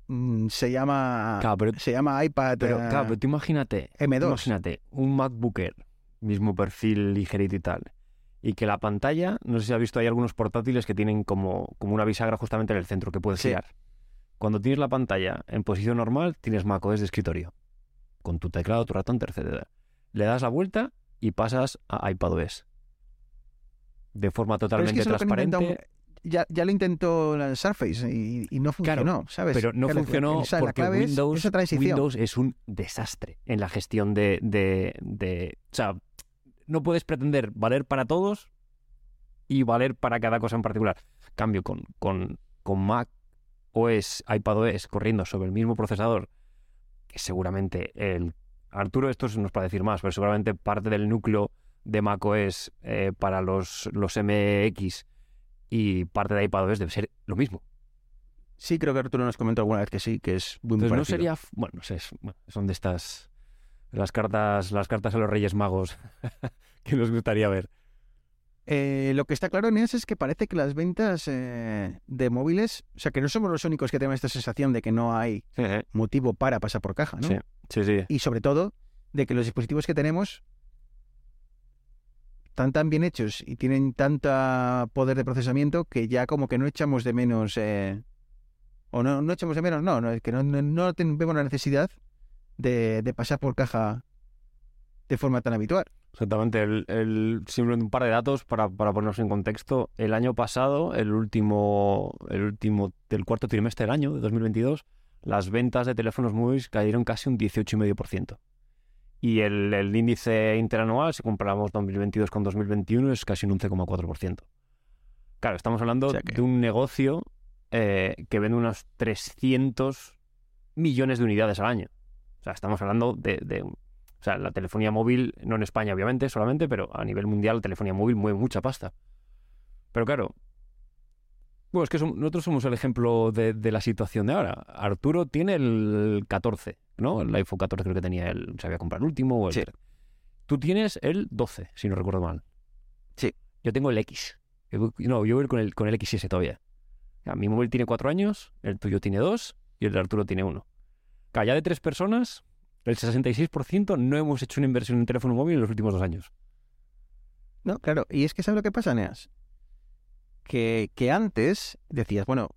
mm, se llama Claro, pero, se llama iPad pero, eh, claro, pero tú imagínate, tú M2. imagínate un MacBook Air, mismo perfil ligerito y tal, y que la pantalla, no sé si has visto, hay algunos portátiles que tienen como, como una bisagra justamente en el centro que puedes Sí. girar. Cuando tienes la pantalla en posición normal, tienes macOS de escritorio, con tu teclado, tu ratón, etcétera. Le das la vuelta y pasas a iPadOS. De forma es totalmente es que transparente. ya, ya lo intentó la Surface y, y no Claro, funcionó, ¿sabes? Pero no Claro, funcionó porque es Windows, transición. Windows es un desastre en la gestión de, de, de- O sea, no puedes pretender valer para todos y valer para cada cosa en particular. Cambio con, con, con Mac OS, iPadOS corriendo sobre el mismo procesador, que seguramente el... Arturo esto nos para decir más, pero seguramente parte del núcleo de macOS eh, para los, los MX y parte de iPadOS debe ser lo mismo. Sí, creo que Arturo nos comentó alguna vez que sí, que es muy, Entonces no parecido. sería, f- bueno, no sé, son de estas las cartas, las cartas a los Reyes Magos que nos gustaría ver. Eh, lo que está claro, Neas, es que parece que las ventas eh, de móviles, o sea, que no somos los únicos que tenemos esta sensación de que no hay motivo para pasar por caja, ¿no? Sí, sí, sí. Y sobre todo, de que los dispositivos que tenemos están tan bien hechos y tienen tanta poder de procesamiento que ya como que no echamos de menos, eh, o no, no echamos de menos, no, no es que no, no, no vemos la necesidad de, de pasar por caja de forma tan habitual. Exactamente. El, el- simplemente un par de datos para, para ponernos en contexto. El año pasado, el último, el último del cuarto trimestre del año, de 2022, las ventas de teléfonos móviles cayeron casi un 18,5%. Y el, el índice interanual, si comparamos 2022 con 2021, es casi un 11,4%. Claro, estamos hablando O sea que- de un negocio eh, que vende unos 300 millones de unidades al año. Sea, estamos hablando de, o sea, la telefonía móvil, no en España obviamente solamente, pero a nivel mundial la telefonía móvil mueve mucha pasta. Pero claro, bueno, es que nosotros somos el ejemplo de, de la situación de ahora. Arturo tiene el 14, ¿no? El iPhone 14 creo que tenía él, se había comprado el último o el Sí. 13. Tú tienes el 12, si no recuerdo mal. Sí. Yo tengo el X. Yo No, yo voy con el, con el XS todavía. Ya, mi móvil tiene 4 años, el tuyo tiene 2 y el de Arturo tiene 1. Ya de tres personas, el 66% no hemos hecho una inversión en teléfono móvil en los últimos dos años. No, claro. Y es que ¿sabes lo que pasa, Neas? Que, que antes decías, bueno,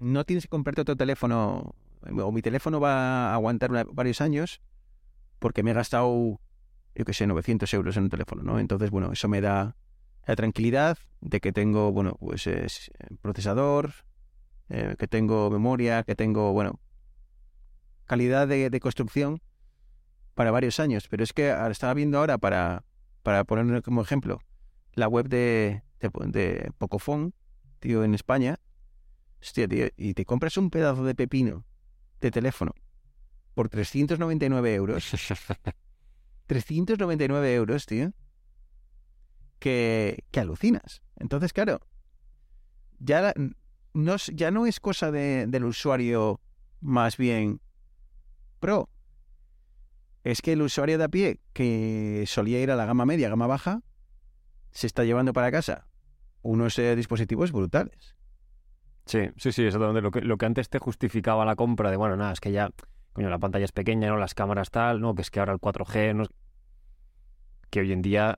no tienes que comprarte otro teléfono o mi teléfono va a aguantar varios años porque me he gastado, yo qué sé, 900 euros en un teléfono, ¿no? Entonces, bueno, eso me da la tranquilidad de que tengo, bueno, pues es procesador, eh, que tengo memoria, que tengo, bueno, calidad de, de construcción para varios años. Pero es que estaba viendo ahora, para, para poner como ejemplo, la web de, de, de Pocophone, tío, en España. Hostia, tío, y te compras un pedazo de pepino de teléfono por 399 euros. 399 euros, tío. Que, que alucinas. Entonces, claro, ya la- no, es- ya no es cosa de- del usuario más bien pro. Es que el usuario de a pie, que solía ir a la gama media, gama baja, se está llevando para casa unos eh, dispositivos brutales. Sí, sí, sí, exactamente. Lo que, lo que antes te justificaba la compra de, bueno, nada, es que ya, coño, la pantalla es pequeña, ¿no? Las cámaras tal, no, que es que ahora el 4G, no, que hoy en día,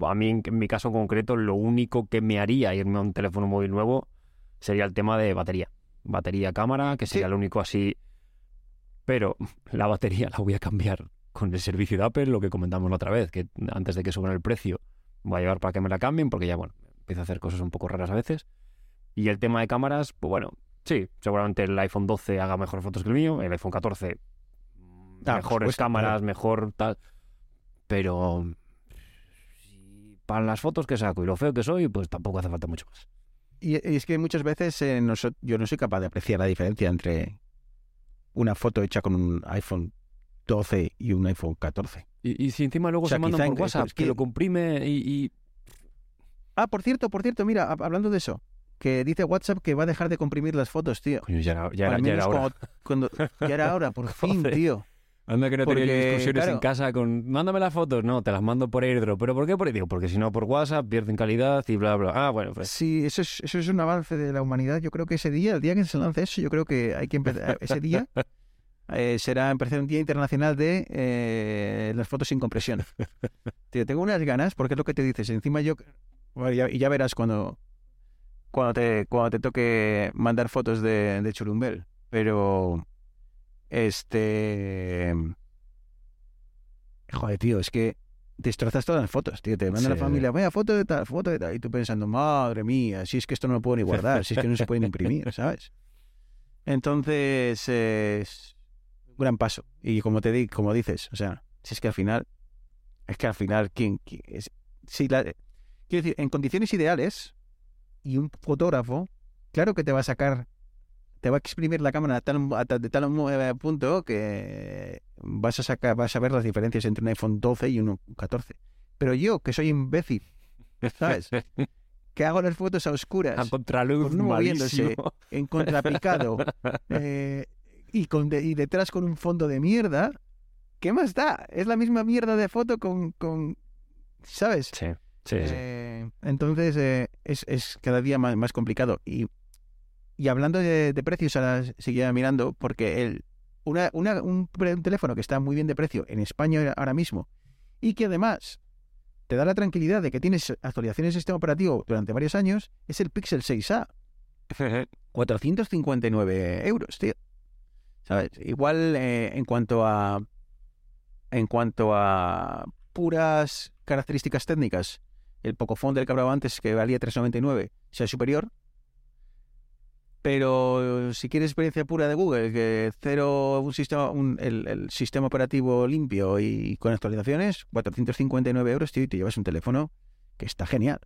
a mí, en, en mi caso concreto, lo único que me haría irme a un teléfono móvil nuevo sería el tema de batería. Batería, cámara, que sería Sí. lo único así. Pero la batería la voy a cambiar con el servicio de Apple, lo que comentamos la otra vez, que antes de que suban el precio, voy a llevar para que me la cambien, porque ya, bueno, empiezo a hacer cosas un poco raras a veces. Y el tema de cámaras, pues bueno, sí, seguramente el iPhone 12 haga mejores fotos que el mío, el iPhone 14 mm, Ah, mejores cámaras, claro. mejor tal. Pero para las fotos que saco y lo feo que soy, pues tampoco hace falta mucho más. Y, es que muchas veces eh, noso- yo no soy capaz de apreciar la diferencia entre una foto hecha con un iPhone 12 y un iPhone 14. Y, y si encima luego O sea, se mandan por en- WhatsApp, es que... que- lo comprime y, y- Ah, por cierto, por cierto, mira, hab- hablando de eso, que dice WhatsApp que va a dejar de comprimir las fotos, tío. Coño, ya era, ya Para era, mí ya es era hora. cuando- cuando- ya era hora, por fin, tío. Anda que no tenía yo Porque, discusiones en casa con mándame las fotos, no, te las mando por airdrop, pero ¿por qué? Por... Digo, porque si no por WhatsApp pierden calidad y bla bla. Ah, bueno, pues Sí, eso es, eso es un avance de la humanidad. Yo creo que ese día, el día que se lance eso, yo creo que hay que empezar. Ese día eh, será empezar un día internacional de eh, las fotos sin compresión. Tío, tengo unas ganas, porque es lo que te dices. Encima yo. bueno, ya- y ya verás cuando. Cuando te, cuando te toque mandar fotos de, de Churumbel. Pero. Este. Joder, tío, es que destrozas todas las fotos, tío. Te manda la familia, vaya foto de tal, foto de tal. Y tú pensando, madre mía, si es que esto no lo puedo ni guardar, si es que no se pueden imprimir, ¿sabes? Entonces, eh, es un gran paso. Y como te di, como dices, o sea, si es que al final, es que al final, ¿quién? quién es? Si la, quiero decir, en condiciones ideales, y un fotógrafo, claro que te va a sacar, te va a exprimir la cámara a tal, a de tal punto que vas a sacar, vas a ver las diferencias entre un iPhone 12 y un 14. Pero yo, que soy imbécil, ¿sabes? que hago las fotos a oscuras, a contraluz Pues no moviéndose. en contrapicado, eh, y, con de- y detrás con un fondo de mierda, ¿qué más da? Es la misma mierda de foto con, con ¿sabes? Sí, sí, sí. Eh, entonces eh, es, es cada día más, más complicado. Y, y hablando de, de precios, ahora seguía mirando, porque el, una, una- un, teléfono que está muy bien de precio en España ahora mismo y que además te da la tranquilidad de que tienes actualizaciones de sistema operativo durante varios años es el Pixel 6A. 459 euros, tío. ¿Sabes? Igual eh, en cuanto a. En cuanto a puras características técnicas, el Pocophone del que hablaba antes, que valía 399, sea superior. Pero si quieres experiencia pura de Google, que cero, un sistema, un- el, el sistema operativo limpio y con actualizaciones, 459 euros, tío, y te llevas un teléfono que está genial.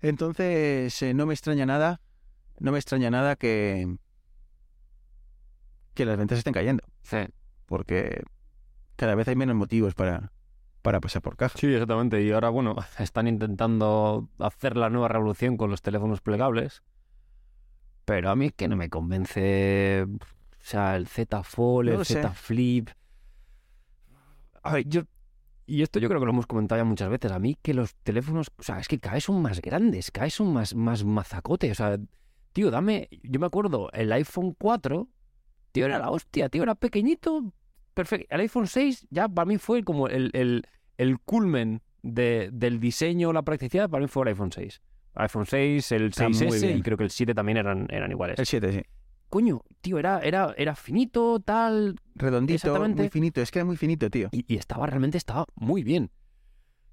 Entonces, eh, no me extraña nada, no me extraña nada que, que las ventas estén cayendo, Sí. porque cada vez hay menos motivos para, para pasar por caja. Sí, exactamente. Y ahora, bueno, están intentando hacer la nueva revolución con los teléfonos plegables. Pero a mí es que no me convence. O sea, el Z Fold, No el. Z Flip. A ver, yo. Y esto yo creo que lo hemos comentado ya muchas veces. A mí que los teléfonos. O sea, es que cada vez son más grandes, cada vez son más, más mazacote. O sea, tío, dame. Yo me acuerdo, el iPhone 4, tío, era la hostia, tío, era pequeñito. Perfecto. El iPhone 6 ya para mí fue como el, el, el culmen de- del diseño, la practicidad, para mí fue el iPhone 6. iPhone 6, el Está muy 6S bien. y creo que el 7 también eran, eran iguales. El 7, sí. coño, tío, era, era, era finito, tal, Redondito, muy finito. Es que era muy finito, tío. y, y estaba realmente estaba muy bien.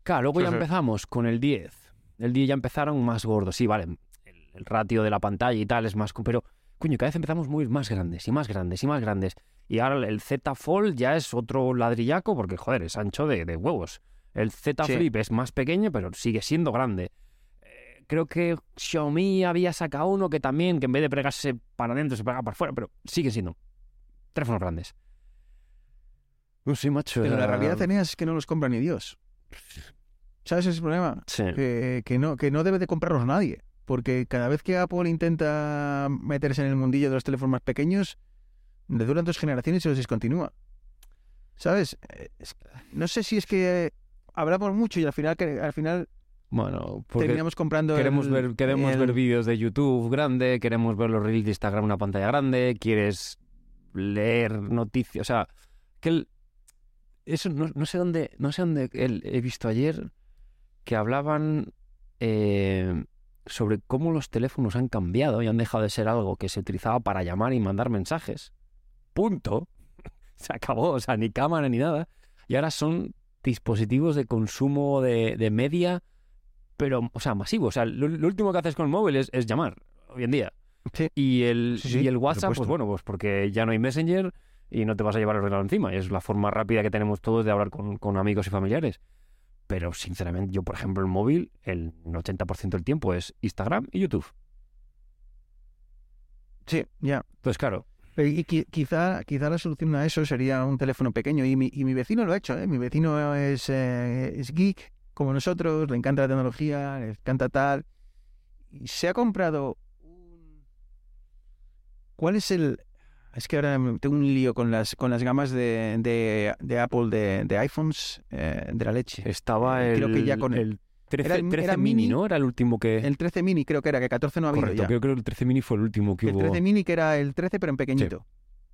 Claro, luego Sí, ya sí. empezamos con el 10. El 10 ya empezaron más gordos. Sí, vale, el, el ratio de la pantalla y tal es más... Pero, coño, cada vez empezamos muy más grandes y más grandes y más grandes. Y ahora el Z Fold ya es otro ladrillaco porque, joder, es ancho de, de huevos. El Z Sí. Flip es más pequeño, pero sigue siendo grande. Eh, Creo que Xiaomi había sacado uno que también, que en vez de pegarse para adentro, se pega para afuera, pero sigue siendo teléfonos grandes. No sé, macho. Pero la realidad, Eneas, es que no los compra ni Dios. ¿Sabes ese es el problema? Sí. Que, que no, que no debe de comprarlos nadie. Porque cada vez que Apple intenta meterse en el mundillo de los teléfonos más pequeños, le duran dos generaciones y se los discontinúa. ¿Sabes? Eh, no sé si es que hablamos mucho y al final, que- al final Bueno, porque terminamos comprando. queremos el- ver, queremos el- ver vídeos de YouTube grande, queremos ver los reels de Instagram en una pantalla grande, quieres leer noticias, o sea, que el- eso no, no sé dónde, no sé dónde el- he visto ayer que hablaban eh, sobre cómo los teléfonos han cambiado y han dejado de ser algo que se utilizaba para llamar y mandar mensajes. Punto. Se acabó, o sea, ni cámara ni nada. Y ahora son dispositivos de consumo de, de media, pero, o sea, masivo. O sea, lo, lo último que haces con el móvil es, es llamar, hoy en día. Sí. Y el, Sí, sí, y el WhatsApp, pues bueno, pues porque ya no hay Messenger y no te vas a llevar el ordenador encima. Y es la forma rápida que tenemos todos de hablar con, con amigos y familiares. Pero, sinceramente, yo, por ejemplo, el móvil, el 80% del tiempo es Instagram y YouTube. Sí, ya. Entonces, claro, y qui- quizá, quizá la solución a eso sería un teléfono pequeño. Y mi, y mi vecino lo ha hecho, ¿eh? Mi vecino es, eh, es geek, como nosotros, le encanta la tecnología, le encanta tal. Y se ha comprado un... ¿Cuál es el...? Es que ahora tengo un lío con las, con las gamas de, de, de Apple, de, de iPhones, eh, de la leche. estaba Eh, el, creo que ya con- el 13, era el- 13 era mini, mini, ¿no? Era el último que... El 13 mini creo que era, que 14 no ha habido Correcto, ya. creo que el 13 mini fue el último que El hubo. 13 mini que era el 13 pero en pequeñito.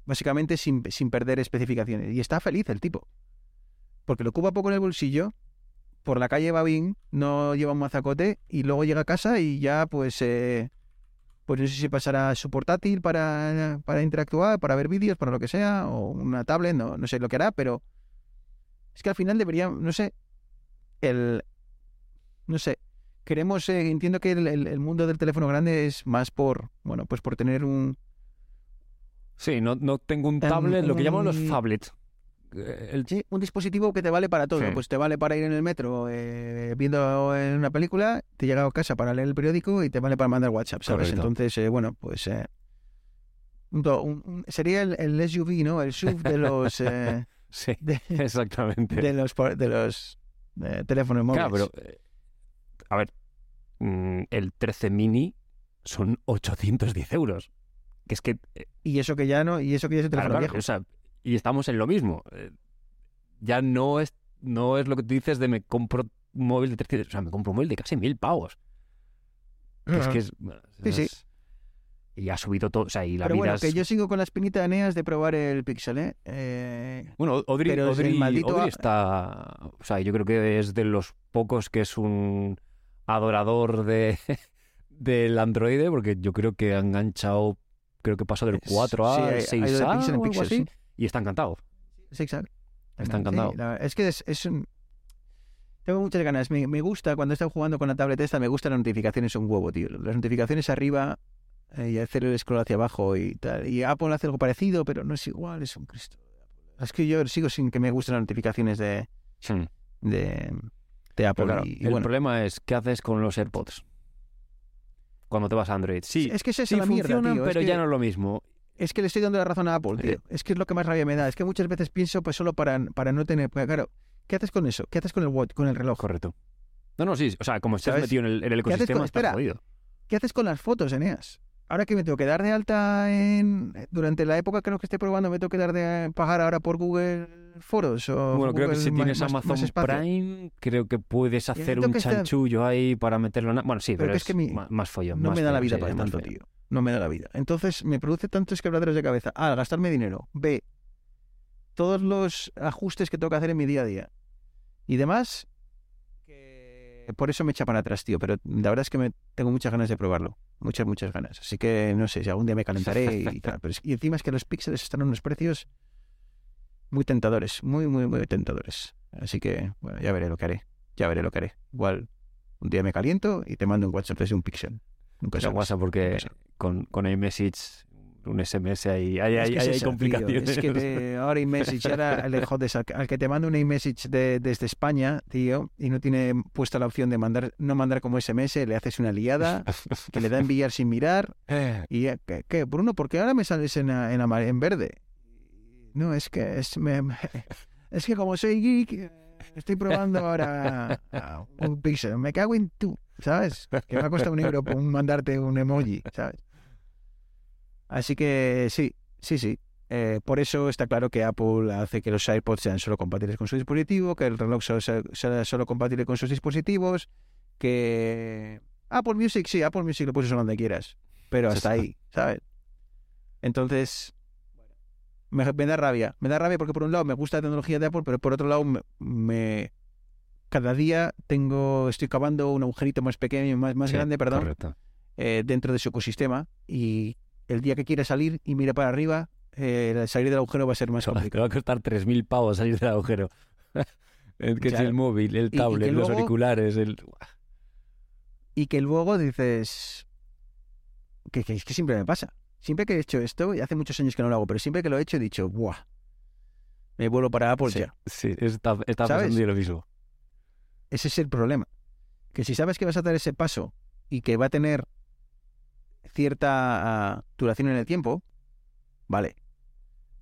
Básicamente sin, sin perder especificaciones. Y está feliz el tipo. Porque lo ocupa poco en el bolsillo, por la calle va bien, no lleva un mazacote y luego llega a casa y ya pues... eh, pues no sé si pasará su portátil para, para interactuar, para ver vídeos, para lo que sea, o una tablet, no, no sé lo que hará, pero es que al final debería, no sé, el... No sé, queremos, eh, entiendo que el, el- el mundo del teléfono grande es más por, bueno, pues por tener un, Sí, no, no tengo un tablet, lo que llaman los. Eh, El, un dispositivo que te vale para todo. Sí. Pues te vale para ir en el metro eh, viendo en una película, te llega a casa para leer el periódico y te vale para mandar WhatsApp, ¿sabes? Correcto. Entonces, eh, bueno, pues eh, un un- sería el, el SUV, ¿no? El SUV de los sí, de, exactamente. de los de los teléfonos móviles. Claro, pero. a ver, mm, el 13 mini son 810 euros. Que es que. Y eso que ya no, y eso que ya es claro, teléfono claro, viejo. o sea, y estamos en lo mismo. Eh, ya no es, no es lo que tú dices de me compro un móvil de 300. O sea, me compro un móvil de casi mil pavos. Es que es. Sí, sí. Y ha subido todo. O sea, y la Pero vida bueno, es- que yo sigo con la espinita de Eneas de probar el Pixel, ¿eh? Eh, Bueno, Odri, Pero el maldito a- está. O sea, yo creo que es de los pocos que es un adorador de del Android, porque yo creo que ha enganchado. Creo que pasó del 4A sí, al ha- ha ido de 6A Pixel en o algo Pixel, así, sí. Y está encantado. Sí, exacto. Está Sí, encantado. la- es que es, es un... Tengo muchas ganas. Me, me gusta, cuando estado jugando con la tablet esta, me gustan las notificaciones un huevo, tío. Las notificaciones arriba eh, y hacer el scroll hacia abajo y tal. Y Apple hace algo parecido, pero no es igual, es un Cristo. Es que yo sigo sin que me gusten las notificaciones de, Hmm. de, de Apple. Claro, y, el bueno, problema es, ¿qué haces con los AirPods? Cuando te vas a Android. Sí, es que es esa sí la mierda, funcionan, tío. pero es, que, ya no es lo mismo. Es que le estoy dando la razón a Apple, tío. Es que es lo que más rabia me da. Es que muchas veces pienso, pues solo para, para no tener... porque, claro, ¿qué haces con eso? ¿Qué haces con el watch, con el reloj? Correcto. No, no, sí. O sea, como estés ¿Sabes? metido en el, en el haces con- ecosistema, estás espera. jodido. ¿Qué haces con las fotos, Eneas? Ahora que me tengo que dar de alta en... Durante la época que no que esté probando, me tengo que dar de pagar ahora por Google Foros o Bueno, creo que si más- tienes más- Amazon más. Prime, creo que puedes hacer un chanchullo ahí para meterlo en... Bueno, sí, Pero pero, que es que ma- más follón. No más me da la vida para es más tanto, tío. No me da la vida. Entonces me produce tantos quebraderos de cabeza. A, al gastarme dinero. B, todos los ajustes que tengo que hacer en mi día a día. Y demás, que por eso me echa para atrás, tío. Pero la verdad es que me, tengo muchas ganas de probarlo. Muchas, muchas ganas. Así que no sé si algún día me calentaré y tal. Pero es- y encima es que los píxeles están a unos precios muy tentadores. Muy, muy, muy tentadores. Así que, bueno, ya veré lo que haré. Ya veré lo que haré. Igual un día me caliento y te mando un WhatsApp desde un píxel. Nunca Pero sabes. WhatsApp porque Nunca con, con iMessage, un SMS ahí, hay, Es hay, que hay complicaciones. Es que te- ahora iMessage, ahora le jodes al, al que te manda un iMessage de, desde España, tío, y no tiene puesta la opción de mandar, no mandar como SMS, le haces una liada, que le da a enviar sin mirar, y eh, ¿qué, qué, Bruno? ¿Por qué ahora me sales en, en, en verde? No, es que es, me- es que como soy geek, eh, estoy probando ahora ah, un pixel. Me cago en tú, ¿sabes? Que me ha costado un euro por mandarte un emoji, ¿sabes? Así que sí, sí, sí. Eh, por eso está claro que Apple hace que los AirPods sean solo compatibles con su dispositivo, que el reloj sea, sea solo compatible con sus dispositivos, que Apple Music, sí, Apple Music lo puedes usar donde quieras, pero hasta ahí, ¿sabes? Entonces, me, me da rabia, me da rabia porque por un lado me gusta la tecnología de Apple, pero por otro lado me, me- cada día tengo, estoy cavando un agujerito más pequeño, más, más Sí, grande, perdón, eh, dentro de su ecosistema y el día que quiera salir y mire para arriba, eh, salir del agujero va a ser más Te complicado. va a costar 3.000 pavos salir del agujero. El que es el móvil, el tablet, los auriculares, el... Y que luego dices que, que siempre me pasa. Siempre que he hecho esto, y hace muchos años que no lo hago, pero siempre que lo he hecho he dicho, ¡buah! Me vuelo para Apple sí, ya. sí, está, está pasando yo lo mismo. Ese es el problema. Que si sabes que vas a dar ese paso y que va a tener cierta ah, duración en el tiempo, vale.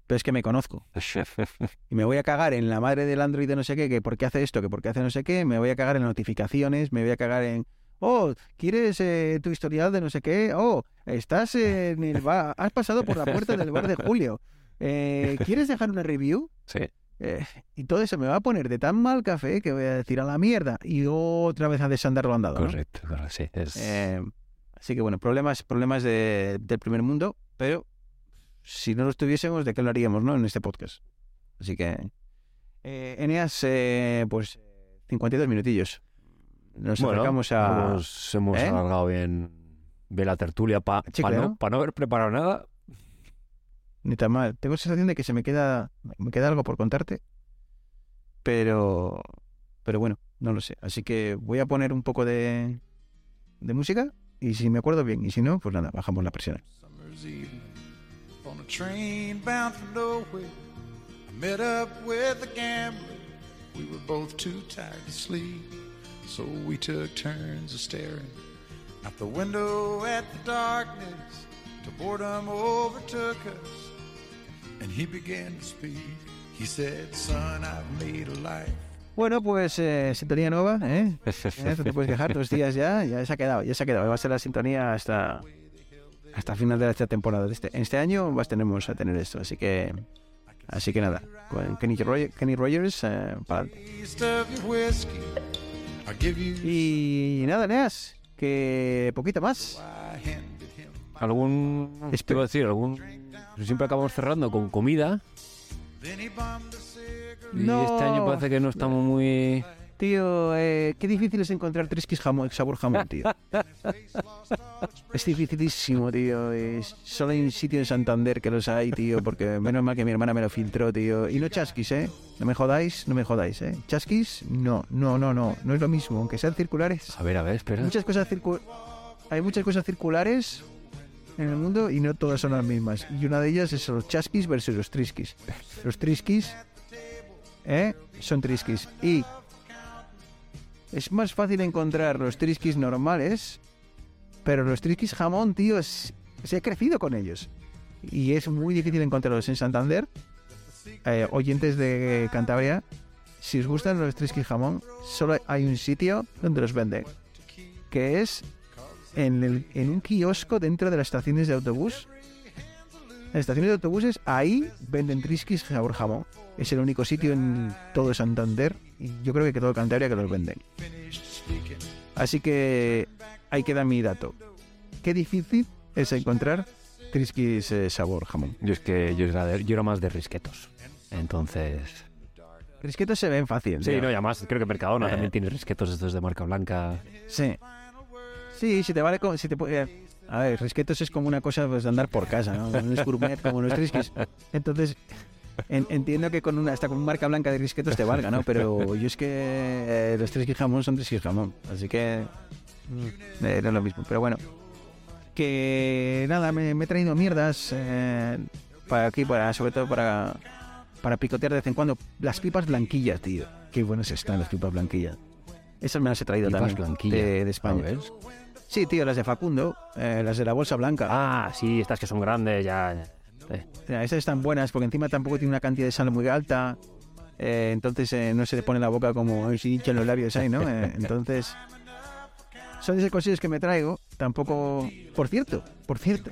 Pero es que me conozco. y me voy a cagar en la madre del Android de no sé qué, que por qué hace esto, que por qué hace no sé qué, me voy a cagar en notificaciones, me voy a cagar en, oh, ¿quieres eh, tu historial de no sé qué? Oh, estás en el bar, has pasado por la puerta del bar de Julio. Eh, ¿Quieres dejar una review? Sí. Eh, y todo eso me va a poner de tan mal café que voy a decir a la mierda y otra vez a desandar lo andado. ¿no? Correcto, correcto, sí. Es... Así que bueno, problemas, problemas de- del primer mundo, pero si no los tuviésemos, ¿de qué lo haríamos, no? En este podcast. Así que, Eneas, eh, pues 52 minutillos. Nos bueno, acercamos a... hemos, hemos ¿Eh? alargado bien, bien la tertulia para Chicle, no, ¿no? pa no haber preparado nada. Ni tan mal. Tengo sensación de que se me queda, me queda algo por contarte, pero, pero bueno, no lo sé. Así que voy a poner un poco de, de música y si me acuerdo bien, y si no, pues nada, bajamos la presión. Met up with a gambler. We were both too tired to sleep, so we took turns of staring out the window at the darkness. Till boredom overtook us, and he began to speak. He said, "Son, I've made a life." Bueno, pues eh, sintonía nueva, ¿eh? ¿Eh? No te puedes quejar, dos días ya, ya se ha quedado, ya se ha quedado. Va a ser la sintonía hasta hasta final de esta temporada. De este, este año vas tenemos a tener esto, así que así que nada, con Kenny, Roger- Kenny Rogers, eh, para adelante. Y nada, Neas, que poquito más. Algún... Espe- Te iba a decir, algún... Siempre acabamos cerrando con comida y No. este año parece que no estamos muy... Tío, eh, qué difícil es encontrar Triskis jamón, sabor jamón, tío. Es dificilísimo, tío. Es- solo hay un sitio en Santander que los hay, tío, porque menos mal que mi hermana me lo filtró, tío. Y no chasquis, ¿eh? No me jodáis, no me jodáis, ¿eh? Chasquis, no, no, no, no. No es lo mismo, aunque sean circulares. A ver, a ver, espera. Muchas cosas circu- Hay muchas cosas circulares en el mundo y no todas son las mismas. Y una de ellas es los chasquis versus los triskis. Los triskis, ¿eh? Son triskis. Y es más fácil encontrar los triskis normales, pero los triskis jamón, tío, se ha crecido con ellos. Y es muy difícil encontrarlos en Santander. Eh, oyentes de Cantabria, si os gustan los triskis jamón, solo hay un sitio donde los venden, que es en, el- en un kiosco dentro de las estaciones de autobús. En las estaciones de autobuses, ahí venden triskis sabor jamón. Es el único sitio en todo Santander, y yo creo que todo Cantabria que los venden. Así que ahí queda mi dato. Qué difícil es encontrar triskis eh, sabor jamón. Yo es que yo era, de- yo era más de risquetos. Entonces... Risquetos se ven fácil. Sí, tío. no, y además creo que Mercadona Eh. también tiene risquetos estos de marca blanca. Sí. Sí, si te vale con... Si te, eh, a ver, risquetos es como una cosa pues, de andar por casa, ¿no? No es gourmet como los trisquis. Entonces, en- entiendo que con una hasta con marca blanca de risquetos te valga, ¿no? Pero yo es que eh, los trisquis jamón son trisquis jamón. Así que... eh, no es lo mismo. Pero bueno. Que nada, me, me he traído mierdas eh, para aquí, para, sobre todo para, para picotear de vez en cuando. Las pipas blanquillas, tío. Qué buenas están las pipas blanquillas. Esas me las he traído Pipas también. blanquillas. De, de España. A ver. Sí, tío, las de Facundo, eh, las de la bolsa blanca. Ah, sí, estas que son grandes, ya. Eh, sea, esas están buenas porque encima tampoco tiene una cantidad de sal muy alta. eh, entonces eh, no se te pone la boca como "Ay, si hinchan los labios ahí, ¿no? Eh, entonces, son esas cosillas que me traigo. Tampoco. Por cierto, por cierto.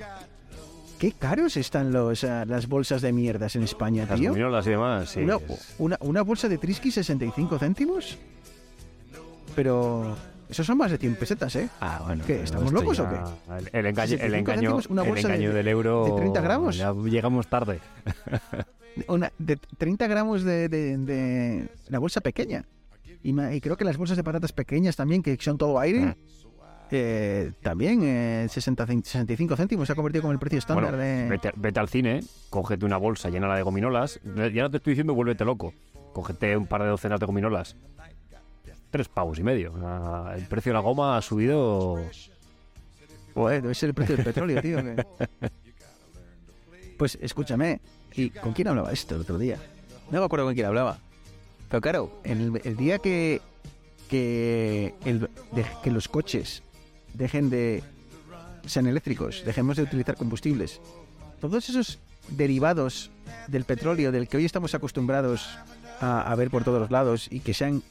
Qué caros están los, eh, las bolsas de mierdas en España, Las tío. gominolas y demás, sí. una, una, una bolsa de Trisky 65 céntimos. Pero. Esos son más de 100 pesetas, ¿eh? Ah, bueno. ¿Qué, estamos locos o ya- El, el engaño, el 65 engaño, una el bolsa de- engaño del euro. de 30 gramos. Ya llegamos tarde. una de 30 gramos de, de- de la bolsa pequeña. Y, y creo que las bolsas de patatas pequeñas también, que son todo aire, Mm. eh, también eh, 60 cen- 65 céntimos se ha convertido como el precio estándar Bueno, de... vete, vete al cine, cógete una bolsa llena de gominolas. Ya no te estoy diciendo vuélvete loco. Cógete un par de docenas de gominolas. Tres pavos y medio. El precio de la goma ha subido. Joder, debe ser el precio del petróleo, tío. Pues escúchame, ¿y con quién hablaba esto el otro día? No me acuerdo con quién hablaba. Pero claro, el, el día que, que, el- que los coches dejen de sean eléctricos, dejemos de utilizar combustibles, todos esos derivados del petróleo del que hoy estamos acostumbrados a, ver por todos los lados y que sean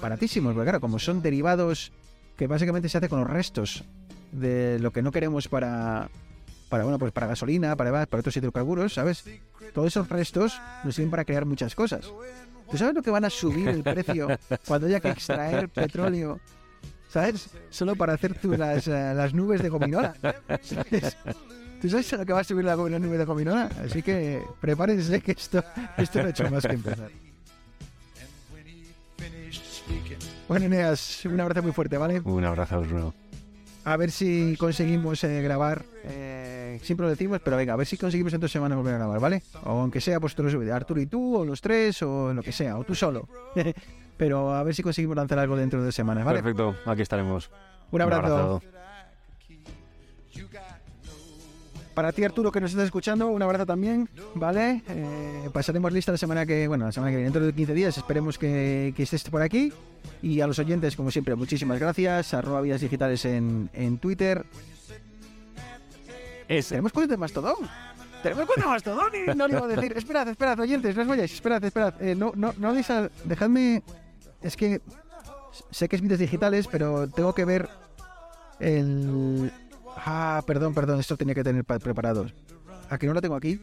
baratísimos, porque claro, como son derivados que básicamente se hace con los restos de lo que no queremos para para bueno pues para gasolina, para para otros hidrocarburos, ¿sabes? Todos esos restos nos sirven para crear muchas cosas. ¿Tú sabes lo que van a subir el precio cuando haya que extraer petróleo? ¿Sabes? Solo para hacer tú las, eh, las nubes de gominola. ¿Sabes? ¿Tú sabes lo que va a subir la, la nube de gominola? Así que prepárense que esto, esto no ha hecho más que empezar. Bueno, Eneas, un abrazo muy fuerte, ¿vale? Un abrazo, Bruno. A ver si conseguimos eh, grabar. eh, siempre lo decimos, pero venga, a ver si conseguimos en dos semanas volver a grabar, ¿vale? O aunque sea, pues tú lo subes, Arturo y tú, o los tres, o lo que sea, o tú solo. pero a ver si conseguimos lanzar algo dentro de dos semanas, ¿vale? Perfecto, aquí estaremos. Un abrazo. abrazo. Para ti, Arturo, que nos estás escuchando, un abrazo también, ¿vale? Eh, pasaremos lista la semana que, bueno, la semana que viene, dentro de 15 días, esperemos que, que estés por aquí. Y a los oyentes, como siempre, muchísimas gracias. Arroba Vidas Digitales en, en Twitter. Es, Tenemos cuenta de Mastodon. Tenemos cuenta de Mastodon y no le iba a decir. Esperad, esperad, oyentes, no os vayáis. Esperad, esperad. Eh, no, no, no deis a- Dejadme. Es que sé que es Vidas Digitales, pero tengo que ver el. Ah, perdón, perdón, esto tenía que tener pa- preparados. ¿A que no lo tengo aquí?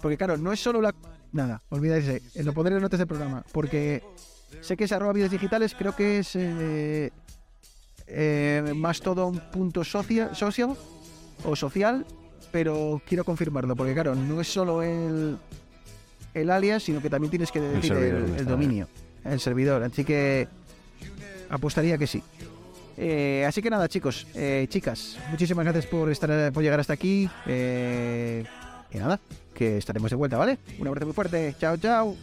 Porque claro, no es solo la... Nada, olvídate, lo pondré en notas del programa. Porque sé que es arroba vidas digitales, creo que es eh, eh, mastodon.social social, o social, pero quiero confirmarlo, porque claro, no es solo el, el alias, sino que también tienes que decir el, dominio, el servidor. Así que apostaría que sí. Eh, así que nada, chicos, eh, chicas, muchísimas gracias por estar, por llegar hasta aquí. eh, y nada, que estaremos de vuelta, ¿vale? Un abrazo muy fuerte. Chao, chao.